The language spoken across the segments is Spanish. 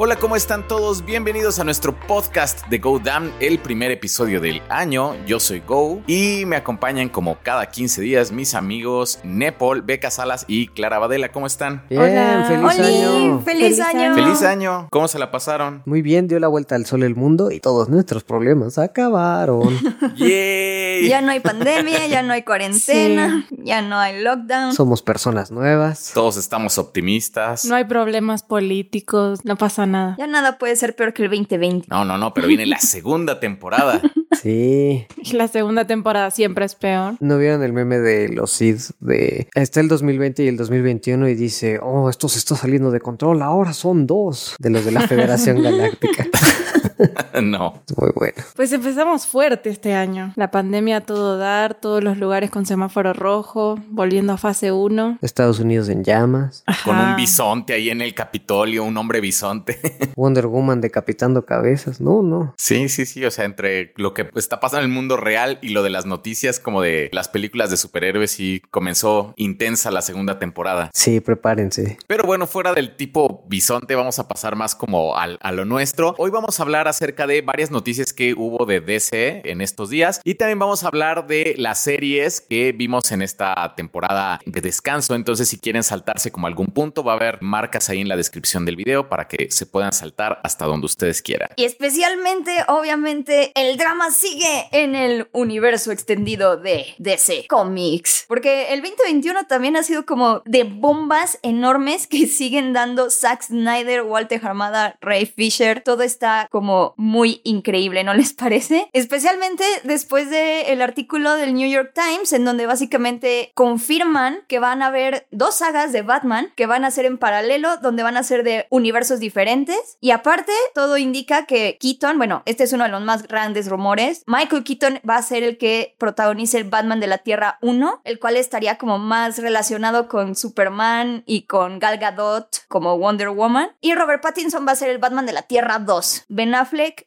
Hola, ¿cómo están todos? Bienvenidos a nuestro podcast de Go Damn, el primer episodio del año. Yo soy Go y me acompañan como cada 15 días mis amigos Nepal, Beca Salas y Clara Badela. ¿Cómo están? Bien, Hola. feliz Oli, año. Feliz, año. ¡Feliz año! ¿Cómo se la pasaron? Muy bien, dio la vuelta al sol el mundo y todos nuestros problemas acabaron. ¡Yay! Ya no hay pandemia, ya no hay cuarentena, ya no hay lockdown. Somos personas nuevas. Todos estamos optimistas. No hay problemas políticos, no pasa nada. Ya nada puede ser peor que el 2020. No, no, no, pero viene la segunda temporada. Sí. La segunda temporada siempre es peor. ¿No vieron el meme de los Seeds de está el 2020 y el 2021 y dice, oh, esto se está saliendo de control, ahora son dos de los de la Federación Galáctica? no. Muy bueno. Pues empezamos fuerte este año. La pandemia a todo dar, todos los lugares con semáforo rojo, volviendo a fase 1. Estados Unidos en llamas. Con un bisonte ahí en el Capitolio, un hombre bisonte. Wonder Woman decapitando cabezas. No, no. Sí, sí, sí. O sea, entre lo que está pasando en el mundo real y lo de las noticias, como de las películas de superhéroes, y comenzó intensa la segunda temporada. Sí, prepárense. Pero bueno, fuera del tipo bisonte, vamos a pasar más como al- a lo nuestro. Hoy vamos a hablar acerca de varias noticias que hubo de DC en estos días y también vamos a hablar de las series que vimos en esta temporada de descanso. Entonces, si quieren saltarse como algún punto, va a haber marcas ahí en la descripción del video para que se puedan saltar hasta donde ustedes quieran. Y especialmente, obviamente, el drama sigue en el universo extendido de DC Comics. Porque el 2021 también ha sido como de bombas enormes que siguen dando Zack Snyder, Walter Hamada, Ray Fisher. Todo está como muy increíble, ¿no les parece? Especialmente después del artículo del New York Times, en donde básicamente confirman que van a haber dos sagas de Batman que van a ser en paralelo, donde van a ser de universos diferentes. Y aparte, todo indica que Keaton, bueno, este es uno de los más grandes rumores, Michael Keaton va a ser el que protagonice el Batman de la Tierra 1, el cual estaría como más relacionado con Superman y con Gal Gadot como Wonder Woman. Y Robert Pattinson va a ser el Batman de la Tierra 2. Ben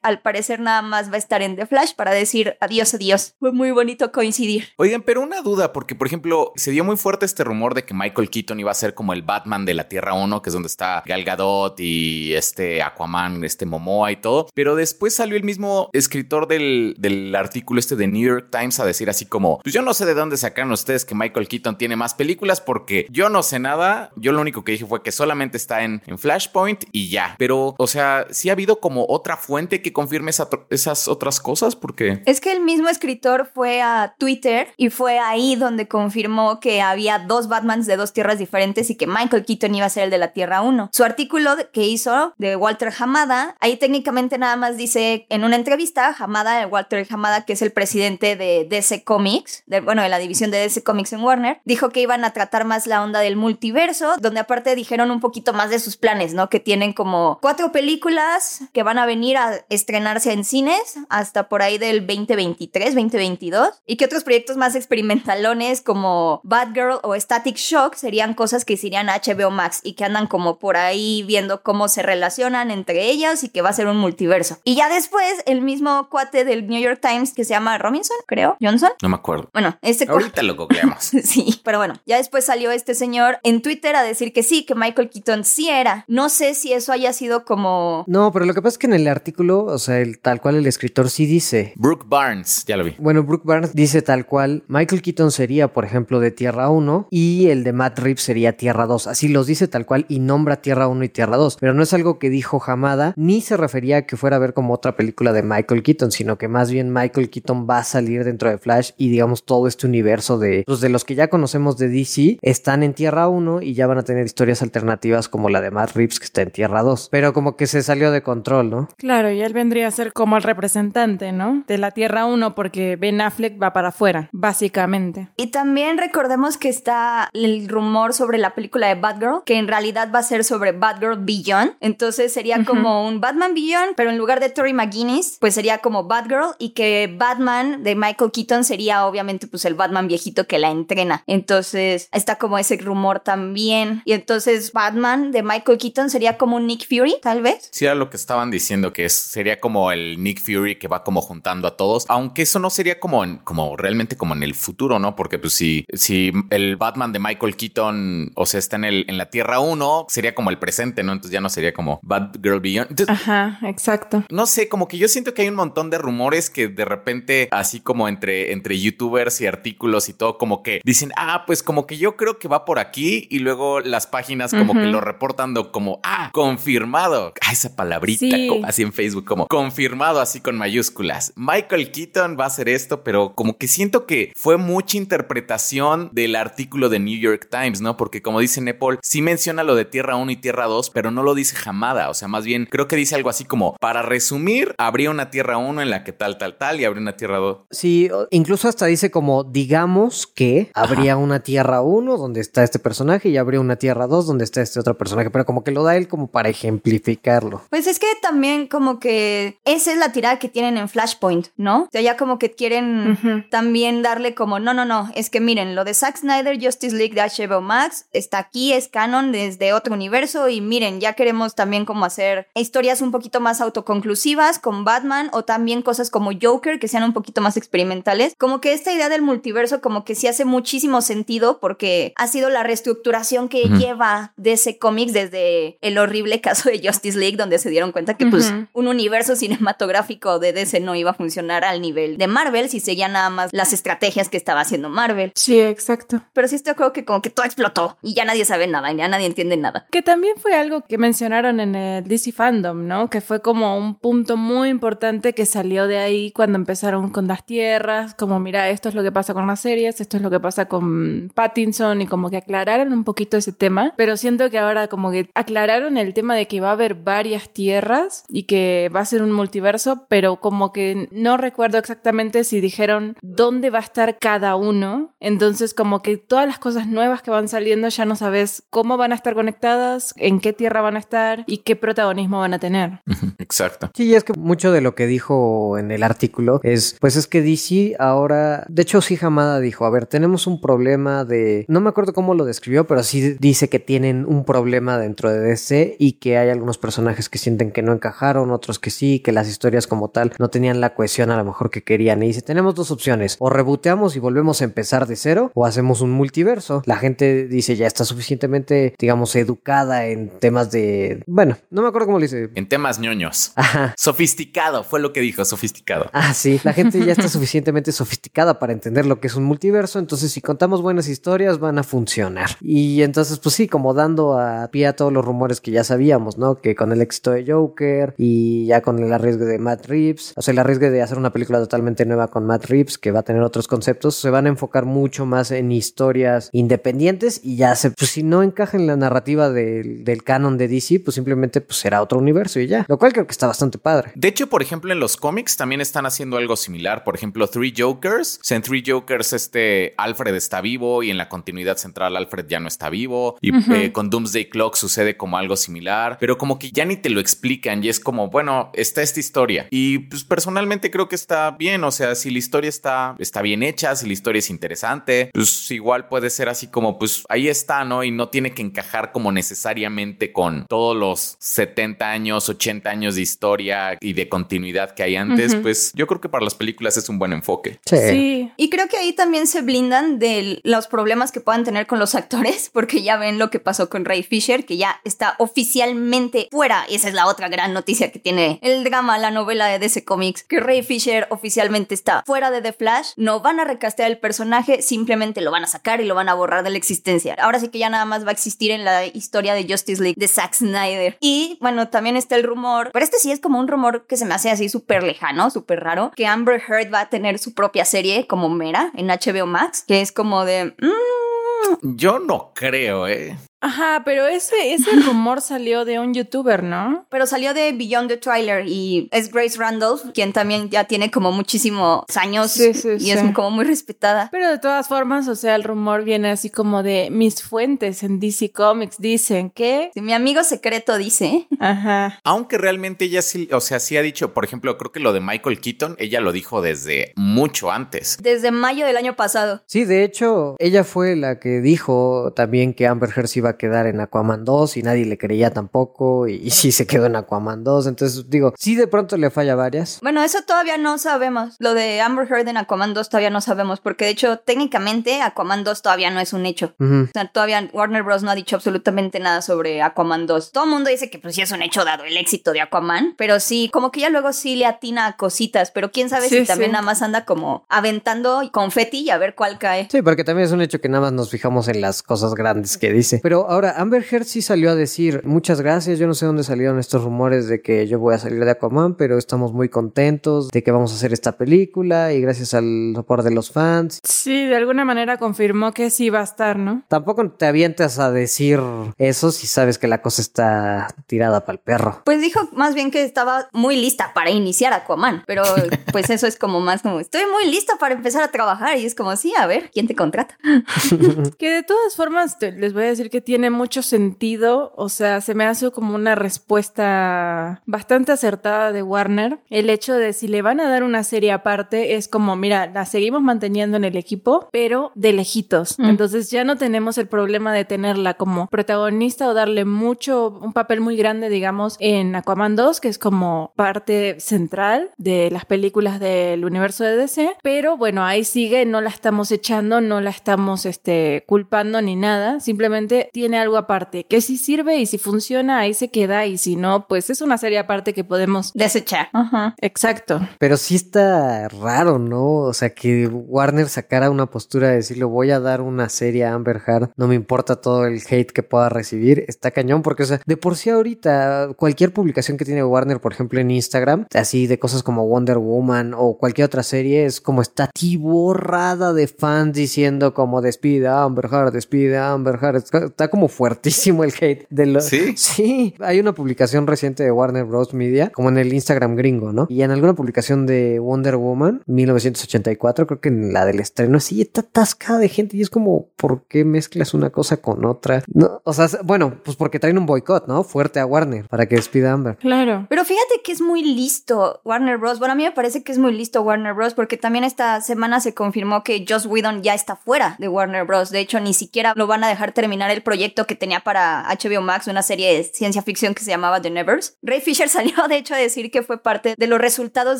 al parecer, nada más va a estar en The Flash para decir adiós, adiós. Fue muy bonito coincidir. Oigan, pero una duda, porque por ejemplo, se dio muy fuerte este rumor de que Michael Keaton iba a ser como el Batman de la Tierra 1, que es donde está Gal Gadot y este Aquaman, este Momoa y todo. Pero después salió el mismo escritor del, del artículo este de New York Times a decir así como, pues yo no sé de dónde sacaron ustedes que Michael Keaton tiene más películas porque yo no sé nada. Yo lo único que dije fue que solamente está en, en Flashpoint y ya. Pero, o sea, sí ha habido como otra fuente que confirme esa- esas otras cosas porque... Es que el mismo escritor fue a Twitter y fue ahí donde confirmó que había dos Batmans de dos tierras diferentes y que Michael Keaton iba a ser el de la Tierra 1. Su artículo que hizo de Walter Hamada, ahí técnicamente nada más dice en una entrevista, Hamada, Walter Hamada, que es el presidente de DC Comics, bueno, de la división de DC Comics en Warner, dijo que iban a tratar más la onda del multiverso, donde aparte dijeron un poquito más de sus planes, ¿no? Que tienen como cuatro películas que van a venir estrenarse en cines hasta por ahí del 2023, 2022, y que otros proyectos más experimentalones como Batgirl o Static Shock serían cosas que se irían a HBO Max y que andan como por ahí viendo cómo se relacionan entre ellas y que va a ser un multiverso. Y ya después, el mismo cuate del New York Times que se llama Robinson, creo, Johnson. No me acuerdo. Bueno, este cua- Ahorita lo googleamos. Sí, pero bueno, ya después salió este señor en Twitter a decir que sí, que Michael Keaton sí era. No sé si eso haya sido como... No, pero lo que pasa es que en el artículo, o sea, el, tal cual el escritor sí dice. Brooke Barnes, ya lo vi. Bueno, Brooke Barnes dice tal cual, Michael Keaton sería, por ejemplo, de Tierra 1 y el de Matt Reeves sería Tierra 2. Así los dice tal cual y nombra Tierra 1 y Tierra 2. Pero no es algo que dijo Hamada, ni se refería a que fuera a ver como otra película de Michael Keaton, sino que más bien Michael Keaton va a salir dentro de Flash y digamos todo este universo de los de los que ya conocemos de DC están en Tierra 1 y ya van a tener historias alternativas como la de Matt Reeves que está en Tierra 2. Pero como que se salió de control, ¿no? Claro, y él vendría a ser como el representante, ¿no? De la Tierra 1 porque Ben Affleck va para afuera, básicamente. Y también recordemos que está el rumor sobre la película de Batgirl, que en realidad va a ser sobre Batgirl Beyond. Entonces sería como un Batman Beyond, pero en lugar de Tori McGuinness, pues sería como Batgirl y que Batman de Michael Keaton sería obviamente pues el Batman viejito que la entrena. Entonces está como ese rumor también. Y entonces Batman de Michael Keaton sería como un Nick Fury, tal vez. Sí, era lo que estaban diciendo, que que sería como el Nick Fury que va como juntando a todos, aunque eso no sería como en, como realmente como en el futuro, ¿no? Porque pues si, si el Batman de Michael Keaton, o sea, está en el, en la Tierra 1, sería como el presente, ¿no? Entonces ya no sería como Batgirl Beyond. Ajá, exacto. No sé, como que yo siento que hay un montón de rumores que de repente, así como entre, entre youtubers y artículos y todo, como que dicen, ah, pues como que yo creo que va por aquí y luego las páginas como que lo reportan como, ah, confirmado. Ah, esa palabrita así en Facebook, como confirmado así con mayúsculas. Michael Keaton va a hacer esto, pero como que siento que fue mucha interpretación del artículo de New York Times, ¿no? Porque como dice Nepal, sí menciona lo de Tierra 1 y Tierra 2, pero no lo dice jamada. O sea, más bien creo que dice algo así como, para resumir, habría una Tierra 1 en la que tal, tal, tal y habría una Tierra 2. Sí, incluso hasta dice como, digamos que habría una Tierra 1 donde está este personaje y habría una Tierra 2 donde está este otro personaje, pero como que lo da él como para ejemplificarlo. Pues es que también como que esa es la tirada que tienen en Flashpoint, ¿no? O sea, ya como que quieren también darle como, no, no, no, es que miren, lo de Zack Snyder Justice League de HBO Max está aquí, es canon desde otro universo y miren, ya queremos también como hacer historias un poquito más autoconclusivas con Batman o también cosas como Joker que sean un poquito más experimentales. Como que esta idea del multiverso como que sí hace muchísimo sentido porque ha sido la reestructuración que lleva de ese cómic desde el horrible caso de Justice League donde se dieron cuenta que pues un universo cinematográfico de DC no iba a funcionar al nivel de Marvel si seguía nada más las estrategias que estaba haciendo Marvel. Sí, exacto. Pero sí estoy creo que como que todo explotó y ya nadie sabe nada, ya nadie entiende nada. Que también fue algo que mencionaron en el DC Fandom, ¿no? Que fue como un punto muy importante que salió de ahí cuando empezaron con las tierras, como mira, esto es lo que pasa con las series, esto es lo que pasa con Pattinson y como que aclararon un poquito ese tema, pero siento que ahora como que aclararon el tema de que va a haber varias tierras y que va a ser un multiverso, pero como que no recuerdo exactamente si dijeron dónde va a estar cada uno. Entonces como que todas las cosas nuevas que van saliendo ya no sabes cómo van a estar conectadas, en qué tierra van a estar y qué protagonismo van a tener. Exacto. Sí, es que mucho de lo que dijo en el artículo es, pues es que DC ahora, de hecho sí Hamada dijo, a ver, tenemos un problema de, no me acuerdo cómo lo describió, pero sí dice que tienen un problema dentro de DC y que hay algunos personajes que sienten que no encajaron, otros que sí, que las historias como tal no tenían la cohesión a lo mejor que querían. Y dice, tenemos dos opciones, o reboteamos y volvemos a empezar de cero, o hacemos un multiverso. La gente dice, ya está suficientemente, digamos, educada en temas de... Bueno, no me acuerdo cómo le dice. En temas ñoños. Ajá. Sofisticado, fue lo que dijo, sofisticado. Ah, sí, la gente ya está suficientemente sofisticada para entender lo que es un multiverso, entonces si contamos buenas historias van a funcionar. Y entonces, pues sí, como dando a pie a todos los rumores que ya sabíamos, ¿no? Que con el éxito de Joker y ya con el arriesgue de Matt Reeves, o sea, el arriesgue de hacer una película totalmente nueva con Matt Reeves, que va a tener otros conceptos, se van a enfocar mucho más en historias independientes y ya se, pues si no encaja en la narrativa del, del canon de DC, pues simplemente pues será otro universo y ya, lo cual creo que está bastante padre. De hecho, por ejemplo, en los cómics también están haciendo algo similar, por ejemplo, Three Jokers, o sea, en Three Jokers este Alfred está vivo y en la continuidad central Alfred ya no está vivo. Y eh, con Doomsday Clock sucede como algo similar, pero como que ya ni te lo explican y es como, bueno, está esta historia. Y pues personalmente creo que está bien, o sea, si la historia está, está bien hecha, si la historia es interesante, pues igual puede ser así como, pues ahí está, ¿no? Y no tiene que encajar como necesariamente con todos los 70 años, 80 años de historia y de continuidad que hay antes, pues yo creo que para las películas es un buen enfoque. Sí. sí. Y creo que ahí también se blindan de los problemas que puedan tener con los actores, porque ya ven lo que pasó con Ray Fisher, que ya está oficialmente fuera. Y esa es la otra gran noticia que tiene el drama, la novela de DC Comics, que Ray Fisher oficialmente está fuera de The Flash. No van a recastear el personaje, simplemente lo van a sacar y lo van a borrar de la existencia. Ahora sí que ya nada más va a existir en la historia de Justice League de Zack Snyder. Y bueno, también está el rumor, pero este sí es como un rumor que se me hace así súper lejano, súper raro, que Amber Heard va a tener su propia serie como Mera en HBO Max, que es como de... Mm, yo no creo, ¿eh? Ajá, pero ese, ese rumor salió de un youtuber, ¿no? Pero salió de Beyond the Trailer y es Grace Randolph, quien también ya tiene como muchísimos años y es como muy respetada. Pero de todas formas, o sea, el rumor viene así como de mis fuentes en DC Comics dicen que... mi amigo secreto dice. Ajá. Aunque realmente ella sí, o sea, sí ha dicho, por ejemplo, creo que lo de Michael Keaton, ella lo dijo desde mucho antes. Desde mayo del año pasado. Sí, de hecho, ella fue la que dijo también que Amber Heard iba iba a quedar en Aquaman 2 y nadie le creía tampoco y, y sí se quedó en Aquaman 2. Entonces digo, sí de pronto le falla varias. Bueno, eso todavía no sabemos. Lo de Amber Heard en Aquaman 2 todavía no sabemos, porque de hecho, técnicamente, Aquaman 2 todavía no es un hecho. O sea, todavía Warner Bros. no ha dicho absolutamente nada sobre Aquaman 2. Todo el mundo dice que pues sí es un hecho dado el éxito de Aquaman, pero sí, como que ya luego sí le atina a cositas, pero quién sabe Sí, si también nada más anda como aventando confeti y a ver cuál cae. Sí, porque también es un hecho que nada más nos fijamos en las cosas grandes que dice. Pero ahora, Amber Heard sí salió a decir, muchas gracias, yo no sé dónde salieron estos rumores de que yo voy a salir de Aquaman, pero estamos muy contentos de que vamos a hacer esta película y gracias al soporte de los fans. Sí, de alguna manera confirmó que sí va a estar, ¿no? Tampoco te avientas a decir eso si sabes que la cosa está tirada para el perro. Pues dijo más bien que estaba muy lista para iniciar Aquaman, pero pues eso es como más como, estoy muy lista para empezar a trabajar y es como, sí, a ver, ¿quién te contrata? Que de todas formas te- les voy a decir que tiene mucho sentido, o sea, se me hace como una respuesta bastante acertada de Warner. El hecho de si le van a dar una serie aparte es como, mira, la seguimos manteniendo en el equipo, pero de lejitos. Mm. Entonces ya no tenemos el problema de tenerla como protagonista o darle mucho, un papel muy grande, digamos, en Aquaman 2, que es como parte central de las películas del universo de DC, pero bueno, ahí sigue, no la estamos echando, no la estamos este, culpando ni nada, simplemente tiene algo aparte, que si sirve y si funciona, ahí se queda, y si no, pues es una serie aparte que podemos... Desechar. Ajá. Exacto. Pero sí está raro, ¿no? O sea, que Warner sacara una postura de decirle voy a dar una serie a Amber Heard, no me importa todo el hate que pueda recibir, está cañón porque, o sea, de por sí ahorita cualquier publicación que tiene Warner, por ejemplo, en Instagram, así de cosas como Wonder Woman o cualquier otra serie, es como está tiborrada de fans diciendo como despide a Amber Heard, despide a Amber Heard, está como fuertísimo el hate de los... ¿Sí? Sí, hay una publicación reciente de Warner Bros. Media, como en el Instagram gringo, ¿no? Y en alguna publicación de Wonder Woman, 1984, creo que en la del estreno, sí, está atascada de gente y es como, ¿por qué mezclas una cosa con otra? No, o sea, bueno, pues porque traen un boicot, ¿no? Fuerte a Warner para que despida a Amber. Claro. Pero fíjate que es muy listo Warner Bros. Bueno, a mí me parece que es muy listo Warner Bros. porque también esta semana se confirmó que Joss Whedon ya está fuera de Warner Bros. De hecho, ni siquiera lo van a dejar terminar el proyecto que tenía para HBO Max, una serie de ciencia ficción que se llamaba The Nevers. Ray Fisher salió, de hecho, a decir que fue parte de los resultados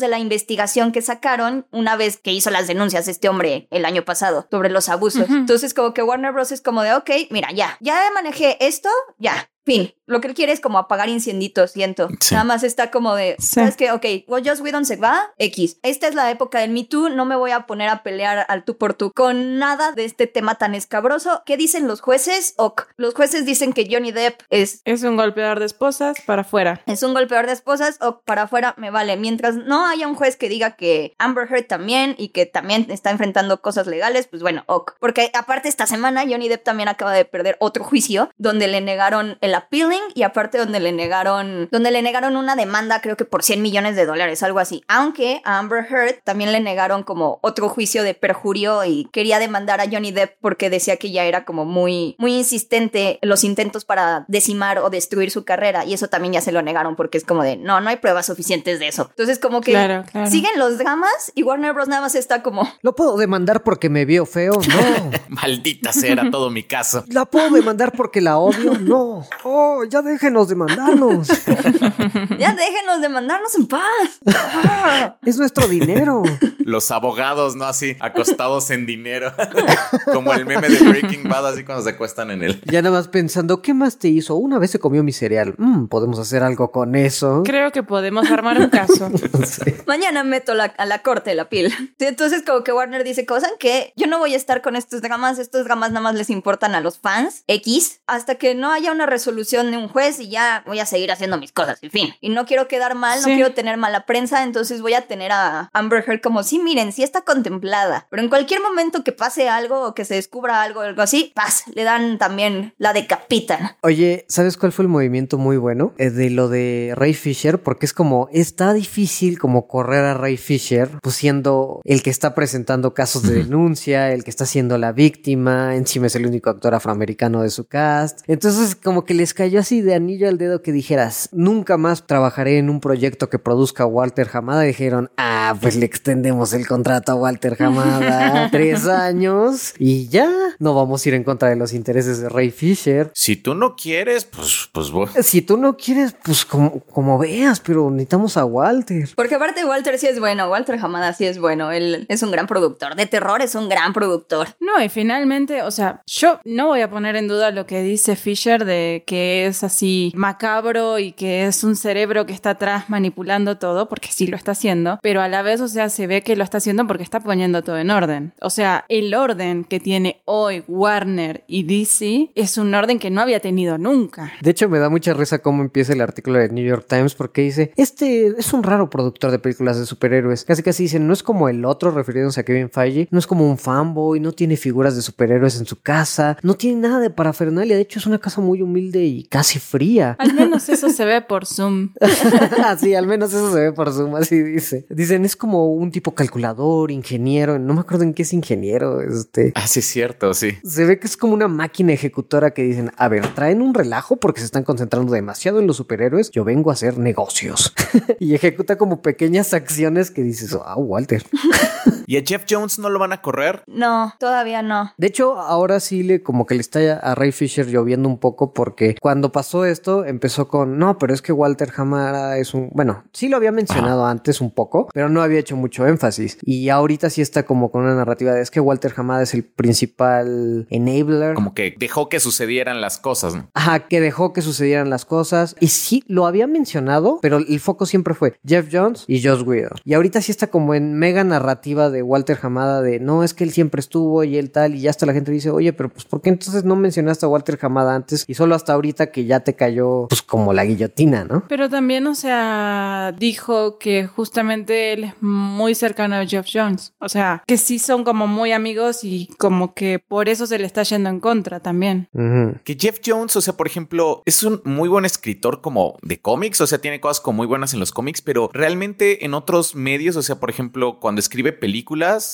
de la investigación que sacaron una vez que hizo las denuncias este hombre el año pasado sobre los abusos. Entonces, como que Warner Bros. es como de, ok, mira, ya, ya manejé esto, ya. Fin, lo que él quiere es como apagar incenditos, siento. Sí. Nada más está como de, Sí. ¿sabes qué? Ok, well, Joss Whedon se va, X. Esta es la época del Me Too, no me voy a poner a pelear al tú por tú con nada de este tema tan escabroso. ¿Qué dicen los jueces? Ok, los jueces dicen que Johnny Depp es Es un golpeador de esposas para afuera. es un golpeador de esposas o para afuera me vale. Mientras no haya un juez que diga que Amber Heard también y que también está enfrentando cosas legales, pues bueno, ok. Porque aparte esta semana Johnny Depp también acaba de perder otro juicio donde le negaron el appealing y aparte donde le negaron donde le negaron una demanda creo que por 100 millones de dólares, algo así. Aunque a Amber Heard también le negaron como otro juicio de perjurio y quería demandar a Johnny Depp porque decía que ya era como muy muy insistente en los intentos para decimar o destruir su carrera y eso también ya se lo negaron porque es como de no, no hay pruebas suficientes de eso. Entonces como que Claro, claro. siguen los dramas y Warner Bros nada más está como ¿Lo puedo demandar porque me vio feo? No. Maldita sea, era todo mi caso. ¿La puedo demandar porque la odio? No. Oh, ya déjenos demandarnos. ya déjenos de mandarnos en paz. Ah. Es nuestro dinero. Los abogados, ¿no? Así, acostados en dinero. Como el meme de Breaking Bad, así cuando se acuestan en él. Ya nada más pensando, ¿qué más te hizo? Una vez se comió mi cereal. Mm, podemos hacer algo con eso. Creo que podemos armar un caso. Sí. Mañana meto la- a la corte la piel. Sí, Entonces, como que Warner dice cosas que yo no voy a estar con estos dramas. Estos dramas nada más les importan a los fans X hasta que no haya una resolución de un juez y ya voy a seguir haciendo mis cosas. En fin. Y no quiero quedar mal, no quiero tener mala prensa. Entonces voy a tener a Amber Heard como, sí, miren, sí está contemplada. Pero en cualquier momento que pase algo o que se descubra algo, algo así, paz, le dan también la decapitan. Oye, ¿sabes cuál fue el movimiento muy bueno? Eh, de lo de Ray Fisher, porque es como, está difícil como correr a Ray Fisher, pues siendo el que está presentando casos de denuncia, el que está siendo la víctima, encima es el único actor afroamericano de su cast. Entonces, como que les cayó así de anillo al dedo que dijeras, nunca más trabajaré en un proyecto que produzca Walter Hamada, dijeron, ah, pues le extendemos el contrato a Walter Hamada tres años y ya no vamos a ir en contra de los intereses de Ray Fisher. Si tú no quieres, pues, pues Si tú no quieres, pues como, como veas, pero necesitamos a Walter. Porque aparte Walter sí es bueno, Walter Hamada sí es bueno, él es un gran productor, de terror es un gran productor. No, y finalmente, o sea, yo no voy a poner en duda lo que dice Fisher de que es así macabro y que es un cerebro que está atrás manipulando todo, porque sí lo está haciendo, pero a la vez, o sea, se ve que lo está haciendo porque está poniendo todo en orden. O sea, el orden que tiene hoy Warner y DC es un orden que no había tenido nunca. De hecho, me da mucha risa cómo empieza el artículo de New York Times porque dice, este es un raro productor de películas de superhéroes. Casi casi dicen, no es como el otro refiriéndose a Kevin Feige, no es como un fanboy, no tiene figuras de superhéroes en su casa, no tiene nada de parafernalia, de hecho es una casa muy humilde y casi fría. Al menos eso se ve por Zoom. sí, al menos eso se ve por Zoom, así dice. Dicen, es como un tipo calculador, ingeniero, no me acuerdo en qué es ingeniero, este. Ah, sí, es cierto, sí. Se ve que es como una máquina ejecutora que dicen, a ver, traen un relajo porque se están concentrando demasiado en los superhéroes, yo vengo a hacer negocios. y ejecuta como pequeñas acciones que dices, ah, Walter. ¿Y a Jeff Jones no lo van a correr? No, todavía no. De hecho, ahora sí le como que le está a Ray Fisher lloviendo un poco porque cuando pasó esto empezó con, no, pero es que Walter Hamara es un, bueno, sí lo había mencionado antes un poco, pero no había hecho mucho énfasis. Y ahorita sí está como con una narrativa de es que Walter Hamada es el principal enabler. Como que dejó que sucedieran las cosas. ¿no? Ajá, que dejó que sucedieran las cosas. Y sí, lo había mencionado, pero el foco siempre fue Jeff Jones y Josh Whedon. Y ahorita sí está como en mega narrativa de Walter Hamada de no, es que él siempre estuvo y él tal. Y ya hasta la gente dice, oye, pero pues ¿por qué entonces no mencionaste a Walter Hamada antes? Y solo hasta ahorita que ya te cayó pues como la guillotina, ¿no? Pero también, o sea, dijo que justamente él es muy cercano a Jeff Jones. O sea, que sí son como muy amigos y como que por eso se le está yendo en contra también. Que Jeff Jones, o sea, por ejemplo, es un muy buen escritor como de cómics, o sea, tiene cosas como muy buenas en los cómics, pero realmente en otros medios, o sea, por ejemplo, cuando escribe películas,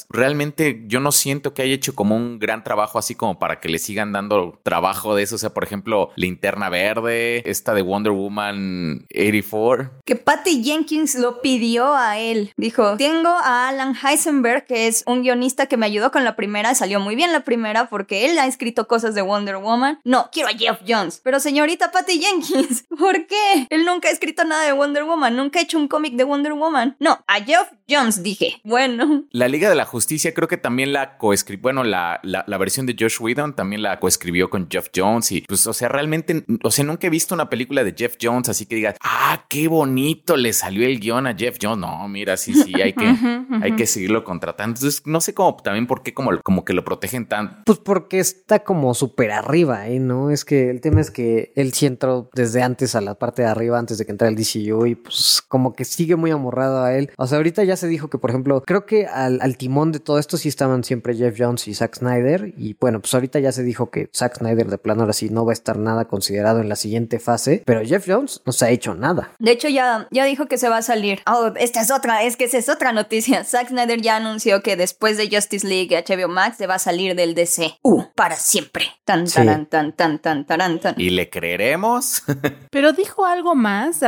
realmente yo no siento que haya hecho como un gran trabajo así como para que le sigan dando trabajo de eso, o sea, por ejemplo, Linterna Verde, esta de Wonder Woman 84. Que Patty Jenkins lo pidió a él. Dijo, tengo a Alan Heisenberg, que es un guionista que me ayudó con la primera, salió muy bien la primera porque él ha escrito cosas de Wonder Woman. No, quiero a Jeff Jones. Pero señorita Patty Jenkins, ¿por qué? Él nunca ha escrito nada de Wonder Woman, nunca ha hecho un cómic de Wonder Woman. No, a Jeff Jones dije. Bueno. La Liga de la Justicia creo que también la coescribió, bueno, la, la, versión de Josh Whedon también la coescribió con Jeff Jones y pues, o sea, realmente, o sea, nunca he visto una película de Jeff Jones así que digas, ah, qué bonito le salió el guion a Jeff Jones. No, mira, sí, sí, hay que, hay que seguirlo contratando. Entonces, no sé cómo también por qué como, como que lo protegen tan. Pues porque está como súper arriba, ¿eh? ¿no? Es que el tema es que él sí entró desde antes a la parte de arriba, antes de que entrara el DCU y pues como que sigue muy amorrado a él. O sea, ahorita ya se dijo que, por ejemplo, creo que al, al timón de todo esto sí estaban siempre Jeff Jones y Zack Snyder y bueno, pues ahorita ya se dijo que Zack Snyder de plano ahora sí no va a estar nada considerado en la siguiente fase, pero Jeff Jones no se ha hecho nada. De hecho, ya, ya dijo que se va a salir. Oh, esta es otra, es que esa es otra noticia. Zack Snyder ya anunció que después de Justice League HBO Max se va a salir del DC. Uh, para siempre. Tan, tan, tan, tan, tan, tan, tan. ¿Y le creeremos? Pero dijo algo más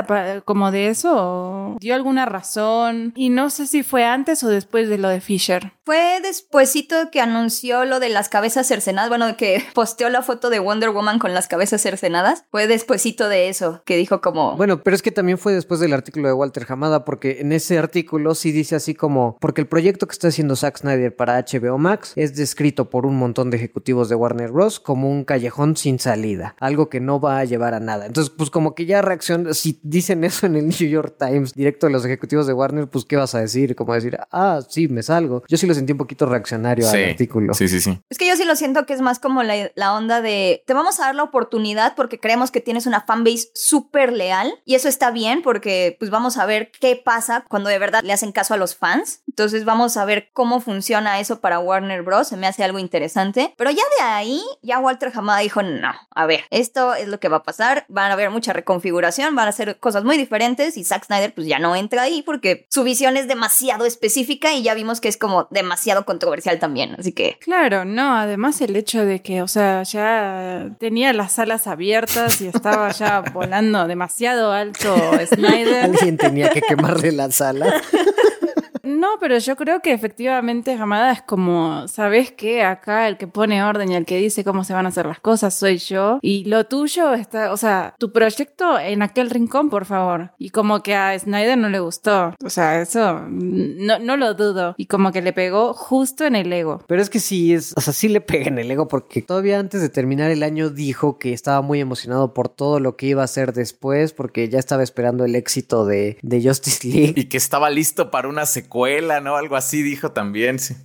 como de eso, dio alguna razón y no sé si fue antes o después de lo de Fisher. Fue despuesito que anunció lo de las cabezas cercenadas, bueno, que posteó la foto de Wonder Woman con las cabezas cercenadas. Fue despuesito de eso que dijo como Bueno, pero es que también fue después del artículo de Walter Hamada porque en ese artículo sí dice así como porque el proyecto que está haciendo Zack Snyder para HBO Max es descrito por un montón de ejecutivos de Warner Bros como un callejón sin salida, algo que no va a llevar a nada. Entonces, pues como que ya reacciona, si dicen eso en el New York Times directo de los ejecutivos de Warner, pues ¿qué vas a decir? Como decir, ah, sí, me salgo. Yo sí lo sentí un poquito reaccionario al artículo. Sí, sí, sí. Es que yo sí lo siento que es más como la, onda de te vamos a dar la oportunidad porque creemos que tienes una fanbase súper leal y eso está bien porque pues vamos a ver qué pasa cuando de verdad le hacen caso a los fans. Entonces vamos a ver cómo funciona eso para Warner Bros. Se me hace algo interesante. Pero ya de ahí, ya Walter Hamada dijo, no, a ver, esto es lo que va a pasar. Van a haber mucha reconfiguración, van a ser cosas muy diferentes y Zack Snyder pues ya no entra ahí porque su visión es demasiado específica y ya vimos que es como demasiado controversial también. Así que... Claro, no, además el hecho de que, o sea, ya tenía las alas abiertas y estaba ya volando demasiado alto Snyder. Alguien tenía que quemarle las alas. No, pero yo creo que efectivamente Hamada es como, ¿sabes qué? Acá el que pone orden y el que dice cómo se van a hacer las cosas soy yo. Y lo tuyo está, o sea, tu proyecto en aquel rincón, por favor. Y como que a Snyder no le gustó. O sea, eso no, no lo dudo. Y como que le pegó justo en el ego. Pero es que sí es, o sea, sí le pega en el ego porque todavía antes de terminar el año dijo que estaba muy emocionado por todo lo que iba a hacer después porque ya estaba esperando el éxito de, de Justice League. Y que estaba listo para una secuela, ¿no? Algo así dijo también, sí.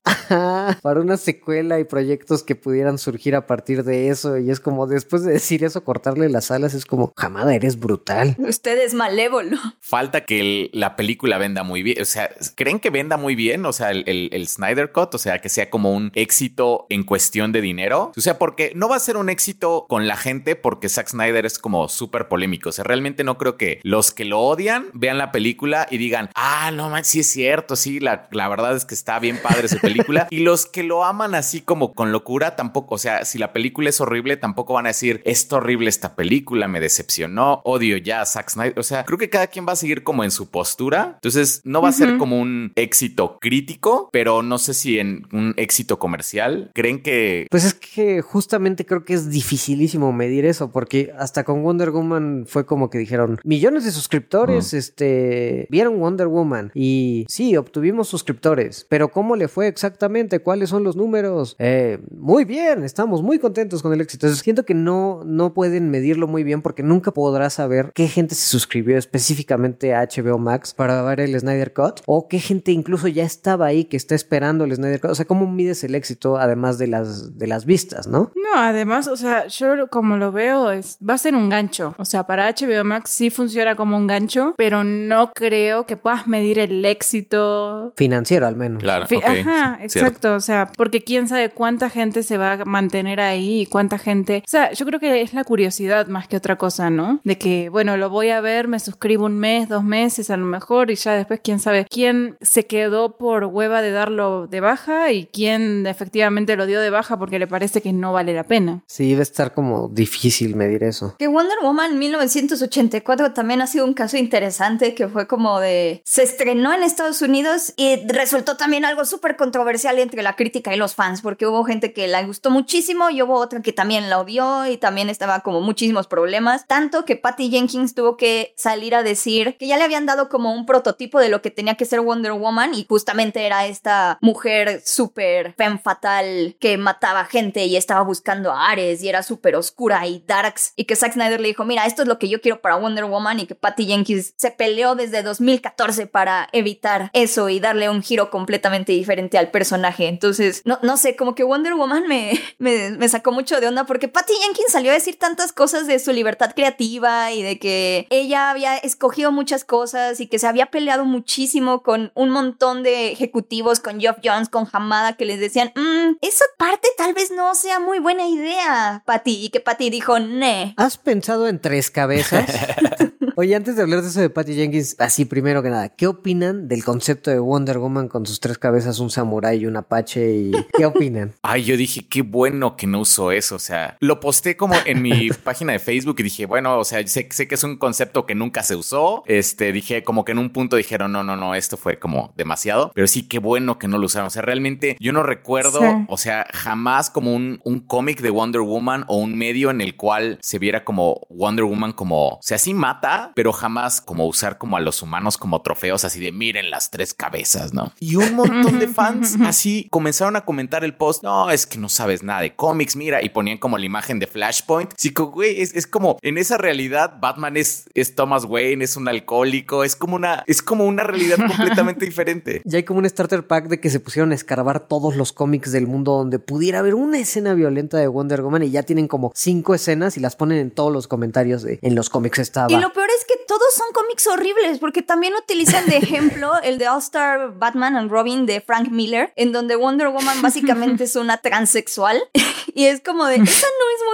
para una secuela y proyectos que pudieran surgir a partir de eso. Y es como, después de decir eso, cortarle las alas, es como, Hamada, eres brutal. Usted es malévolo. Falta que el- la película venda muy bien. O sea, ¿creen que venda muy bien? O sea, el, el- el Snyder Cut, o sea, que sea como un éxito en cuestión de dinero. O sea, porque no va a ser un éxito con la gente porque Zack Snyder es como súper polémico. O sea, realmente no creo que los que lo odian vean la película y digan, ah, no man, sí es cierto, sí, la, la verdad es que está bien padre su película. y los que lo aman así como con locura, tampoco, o sea, si la película es horrible, tampoco van a decir, es horrible esta película, me decepcionó, odio ya a Zack Snyder. O sea, creo que cada quien va a seguir como en su postura. Entonces, no va a ser como un éxito crítico, pero no sé si en un éxito comercial. ¿Creen que Pues es que justamente creo que es dificilísimo medir eso, porque hasta con Wonder Woman fue como que dijeron, millones de suscriptores, este, vieron Wonder Woman y sí, obtuvimos suscriptores, pero ¿cómo le fue exactamente? ¿Cuáles son los números? Eh, muy bien, estamos muy contentos con el éxito. Siento que no, no pueden medirlo muy bien porque nunca podrás saber qué gente se suscribió específicamente a HBO Max para ver el Snyder Cut o qué gente incluso ya estaba ahí que está esperando el Snyder Cut. O sea, ¿cómo mides el éxito además de las, de las vistas, no? No, además, o sea, yo como lo veo es, va a ser un gancho. O sea, para HBO Max sí funciona como un gancho, pero no creo que puedas medir el éxito. Financiero al menos. Claro, Fi- Ajá, cierto. exacto. O sea, porque quién sabe cuánta gente se va a mantener ahí y cuánta gente. O sea, yo creo que es la curiosidad más que otra cosa, ¿no? De que, bueno, lo voy a ver, me suscribo un mes, dos meses a lo mejor y ya después quién sabe quién se quedó por hueva de darlo de baja y quién efectivamente lo dio de baja porque le parece que no vale la pena. Sí, debe estar como difícil medir eso. Que Wonder Woman 1984 también ha sido un caso interesante que fue como de... Se estrenó en Estados Unidos y resultó también algo súper controversial entre la crítica y los fans porque hubo gente que la gustó muchísimo y hubo otra que también la odió y también estaba como muchísimos problemas. Tanto que Patty Jenkins tuvo que salir a decir que ya le habían dado como un prototipo de lo que tenía que ser Wonder Woman y justamente era esta mujer súper femme fatal que mataba gente y estaba buscando a Ares y era súper oscura y darks y que Zack Snyder le dijo, mira, esto es lo que yo quiero para Wonder Woman y que Patty Jenkins se peleó desde 2014 para evitar eso y darle un giro completamente diferente al personaje. Entonces, no, no sé, como que Wonder Woman me, me, me sacó mucho de onda porque Patty Jenkins salió a decir tantas cosas de su libertad creativa y de que ella había escogido muchas cosas y que se había peleado muchísimo con un montón de ejecutivos, con Geoff Jones, con Hamada, que les decían, "Mm, esa parte tal vez no sea muy buena idea, Patty. Y que Patty dijo, ne. ¿Has pensado en tres cabezas? Oye, antes de hablar de eso de Patty Jenkins, así primero que nada, ¿qué opinan del concepto de Wonder Woman con sus tres cabezas, un samurái y un apache? Y ¿Qué opinan? Ay, yo dije, qué bueno que no usó eso. O sea, lo posté como en mi página de Facebook y dije, bueno, o sea, sé, sé que es un concepto que nunca se usó. Este, dije, como que en un punto dijeron, no, no, no, esto fue como demasiado. Pero sí, qué bueno que no lo usaron. O sea, realmente yo no recuerdo, Sí. o sea, jamás como un, un cómic de Wonder Woman o un medio en el cual se viera como Wonder Woman como, o sea, sí mata, pero jamás como usar como a los humanos como trofeos, así de miren las tres cabezas, ¿no? Y un montón de fans así comenzaron a comentar el post, no, es que no sabes nada de cómics, mira, y ponían como la imagen de Flashpoint. Sí, güey, es, es como en esa realidad Batman es, es Thomas Wayne, es un alcohólico, es como una, es como una realidad completamente diferente. Ya hay como un starter pack de que se pusieron a escarbar todos los cómics del mundo donde pudiera haber una escena violenta de Wonder Woman y ya tienen como cinco escenas y las ponen en todos los comentarios de en los cómics estaba. Y lo peor es que todos son cómics horribles porque también utilizan de ejemplo el de All Star Batman and Robin de Frank Miller, en donde Wonder Woman básicamente es una transexual y es como de, esa no es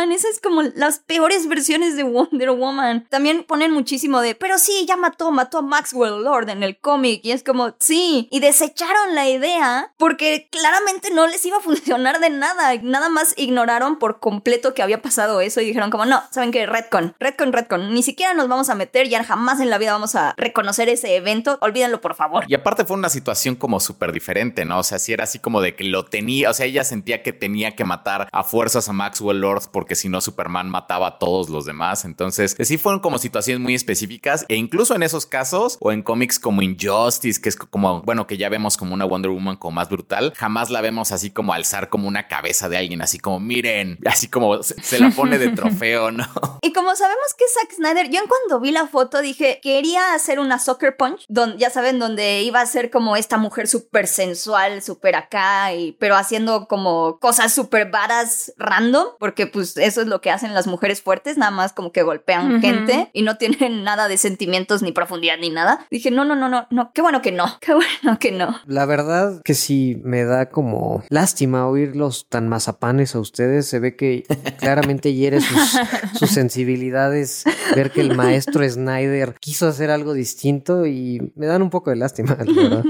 Woman, esa es como las peores versiones de Wonder Woman. También ponen muchísimo de, pero sí, ya mató, mató a Maxwell Lord en el cómic y es como, sí, y desecharon la idea porque claramente no les iba a funcionar de nada, nada más ignoraron por completo que había pasado eso y dijeron como, no, ¿saben qué? Redcon, Redcon, Redcon, ni siquiera nos vamos a meter, ya jamás en la vida vamos a reconocer ese evento, olvídenlo por favor. Y aparte fue una situación como súper diferente, ¿no? O sea, si era así como de que lo tenía, o sea, ella sentía que tenía que matar a fuerzas a Maxwell Lord porque si no Superman mataba a todos los demás. Entonces, sí fueron como situaciones muy específicas e incluso en esos casos o en cómics como Injustice, que es como, bueno, que ya vemos como una Wonder Woman como más brutal, jamás la vemos así como alzar como una cabeza de alguien, así como miren, así como se, la pone de trofeo, ¿no? Y como sabemos que Zack Snyder, yo en cuando vi la foto dije, quería hacer una soccer punch, donde, ya saben, donde iba a ser como esta mujer súper sensual, súper acá, y, pero haciendo como cosas súper varas random, porque pues eso es lo que hacen las mujeres fuertes, nada más como que golpean gente y no tienen nada de sentimientos ni profundidad ni nada. Dije, no, no, no, no, no, qué bueno que no, qué bueno que no. La verdad que sí me da como lástima oírlos tan mazapanes a ustedes. Se ve que claramente hiere sus, sus sensibilidades ver que el maestro Snyder quiso hacer algo distinto y me dan un poco de lástima, la verdad.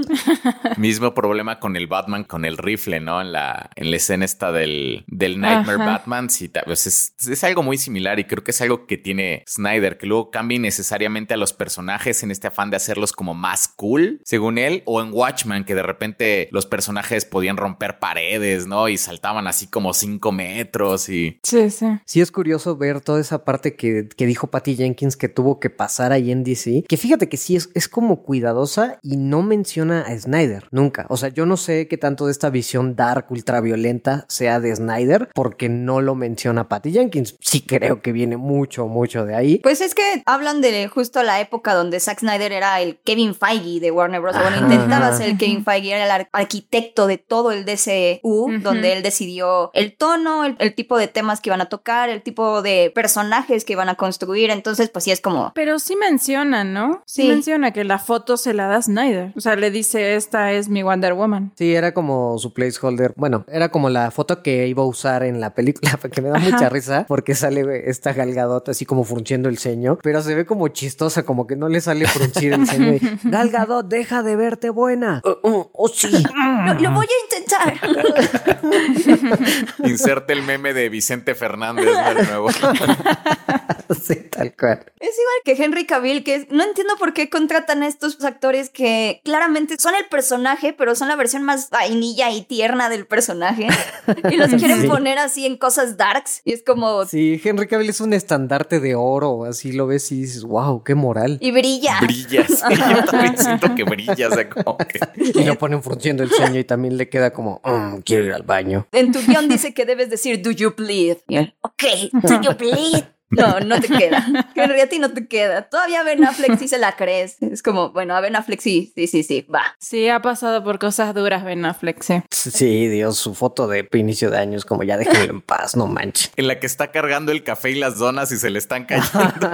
Mismo problema con el Batman, con el rifle, ¿no? En la, en la escena esta del, del Nightmare Batman. Sí, pues es, es algo muy similar y creo que es algo que tiene Snyder, que luego cambia necesariamente a los personajes en este afán de hacerlos como más cool, según él, o en Watchman, que de repente los personajes podían romper paredes, ¿no? Y saltaban así como cinco metros y... Sí, sí. Sí es curioso ver toda esa parte que, que dijo Patty Jenkins que tuvo que pasar ahí en DC, que fíjate que sí es, es como cuidadosa y no menciona a Snyder, nunca. O sea, yo no sé qué tanto de esta visión dark, ultraviolenta sea de Snyder, porque no lo menciona Patty Jenkins. Sí creo que viene mucho, mucho de ahí. Pues es que hablan de justo la época donde Zack Snyder era el Kevin Feige de Warner Bros. Bueno, intentaba ser el Kevin Feige, era el arquitecto de todo el DCU, donde él decidió el tono, el, el tipo de temas que iban a tocar, el tipo de personajes que iban a construir. Entonces, pues sí es como. Pero sí menciona, ¿no? Sí. Sí. menciona que la foto se la da Snyder. O sea, le dice, esta es mi Wonder Woman. Sí, era como su placeholder. Bueno, era como la foto que iba a usar en la película, que me da mucha risa porque sale güey, esta galgadota así como frunciendo el ceño, pero se ve como chistosa, como que no le sale fruncir el ceño. Y, Galgadot, deja de verte buena. "Oh, oh, oh, sí. Lo, lo voy a intentar. Inserte el meme de Vicente Fernández. El nuevo. Sí, tal cual. Es igual que Henry Cavill, que es- no entiendo por qué contratan a estos actores que claramente son el personaje, pero son la versión más vainilla y tierna del personaje. Y los quieren Sí. poner así en cosas darks. Y es como. Sí, Henry Cavill es un estandarte de oro, así lo ves y dices, wow, qué moral. Y brilla. Brilla, sí. Yo también siento que brilla, o sea, como que... Y lo ponen frunciendo el ceño y también le queda como, "Mm, quiero ir al baño. En tu guion dice que debes decir, do you bleed? Ok, do you bleed? No, no te queda. Henry, a ti no te queda. Todavía a Ben Affleck sí se la crees. Es como, bueno, a Ben Affleck sí, sí, sí, sí, va. Sí, ha pasado por cosas duras Ben Affleck, sí. Sí, Dios, su foto de inicio de años, como ya déjenlo en paz, no manches. En la que está cargando el café y las donas y se le están cayendo.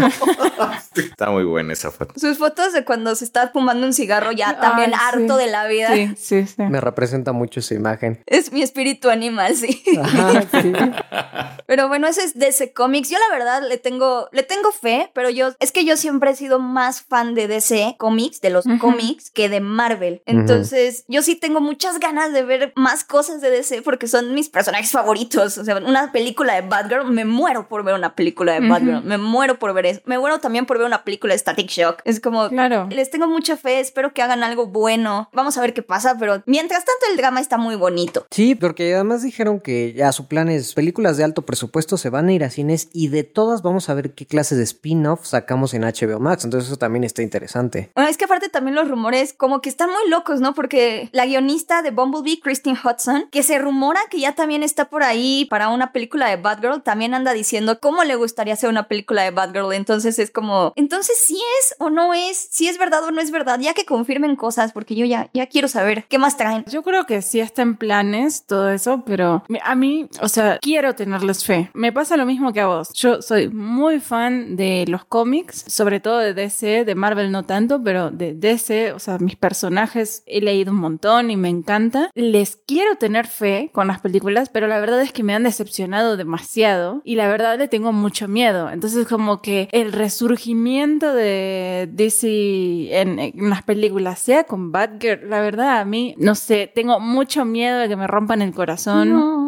está muy buena esa foto. Sus fotos de cuando se está fumando un cigarro ya también Ay, sí. harto de la vida. Sí, sí, sí. Me representa mucho esa imagen. Es mi espíritu animal, sí. Ajá, sí. Pero bueno, ese es DC Comics. Yo la verdad le tengo, le tengo fe, pero yo, es que yo siempre he sido más fan de DC Comics, de los Ujú. cómics, que de Marvel. Entonces, yo sí tengo muchas ganas de ver más cosas de DC porque son mis personajes favoritos. O sea, una película de Batgirl, me muero por ver una película de Ujú. Batgirl. Me muero por ver eso. Me muero también por ver una película de Static Shock. Es como, Claro. les tengo mucha fe, espero que hagan algo bueno. Vamos a ver qué pasa, pero mientras tanto el drama está muy bonito. Sí, porque además dijeron que ya su plan es películas de alto presupuesto se van a ir a cines y de todas vamos a ver qué clase de spin-off sacamos en HBO Max. Entonces eso también está interesante. Bueno, es que aparte también los rumores como que están muy locos, ¿no? Porque la guionista de Bumblebee, Christine Hudson, que se rumora que ya también está por ahí para una película de Batgirl, también anda diciendo cómo le gustaría hacer una película de Batgirl. Entonces es como, entonces si es o no es, si es verdad o no es verdad, ya que confirmen cosas, porque yo ya, ya quiero saber qué más traen. Yo creo que sí está en planes todo eso, pero a mí, o sea, quiero tenerles fe. Me pasa lo mismo que a vos. Yo soy muy fan de los cómics, sobre todo de DC, de Marvel no tanto, pero de DC, o sea, mis personajes he leído un montón y me encanta. Les quiero tener fe con las películas, pero la verdad es que me han decepcionado demasiado y la verdad le tengo mucho miedo. Entonces como que el resurgimiento de DC en, en las películas, sea con Batgirl, la verdad a mí, no sé, tengo mucho miedo de que me rompan el corazón. No.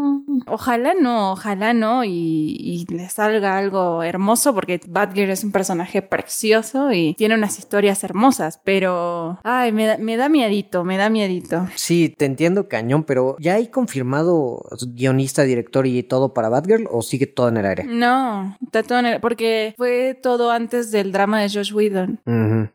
Ojalá no, ojalá no, y, y le salga algo hermoso, porque Batgirl es un personaje precioso y tiene unas historias hermosas, pero, ay, me da, me da miedito, me da miedito. Sí, te entiendo cañón, pero ¿ya hay confirmado guionista, director y todo para Batgirl o sigue todo en el aire? No, está todo en el- porque fue todo antes del drama de Josh Whedon.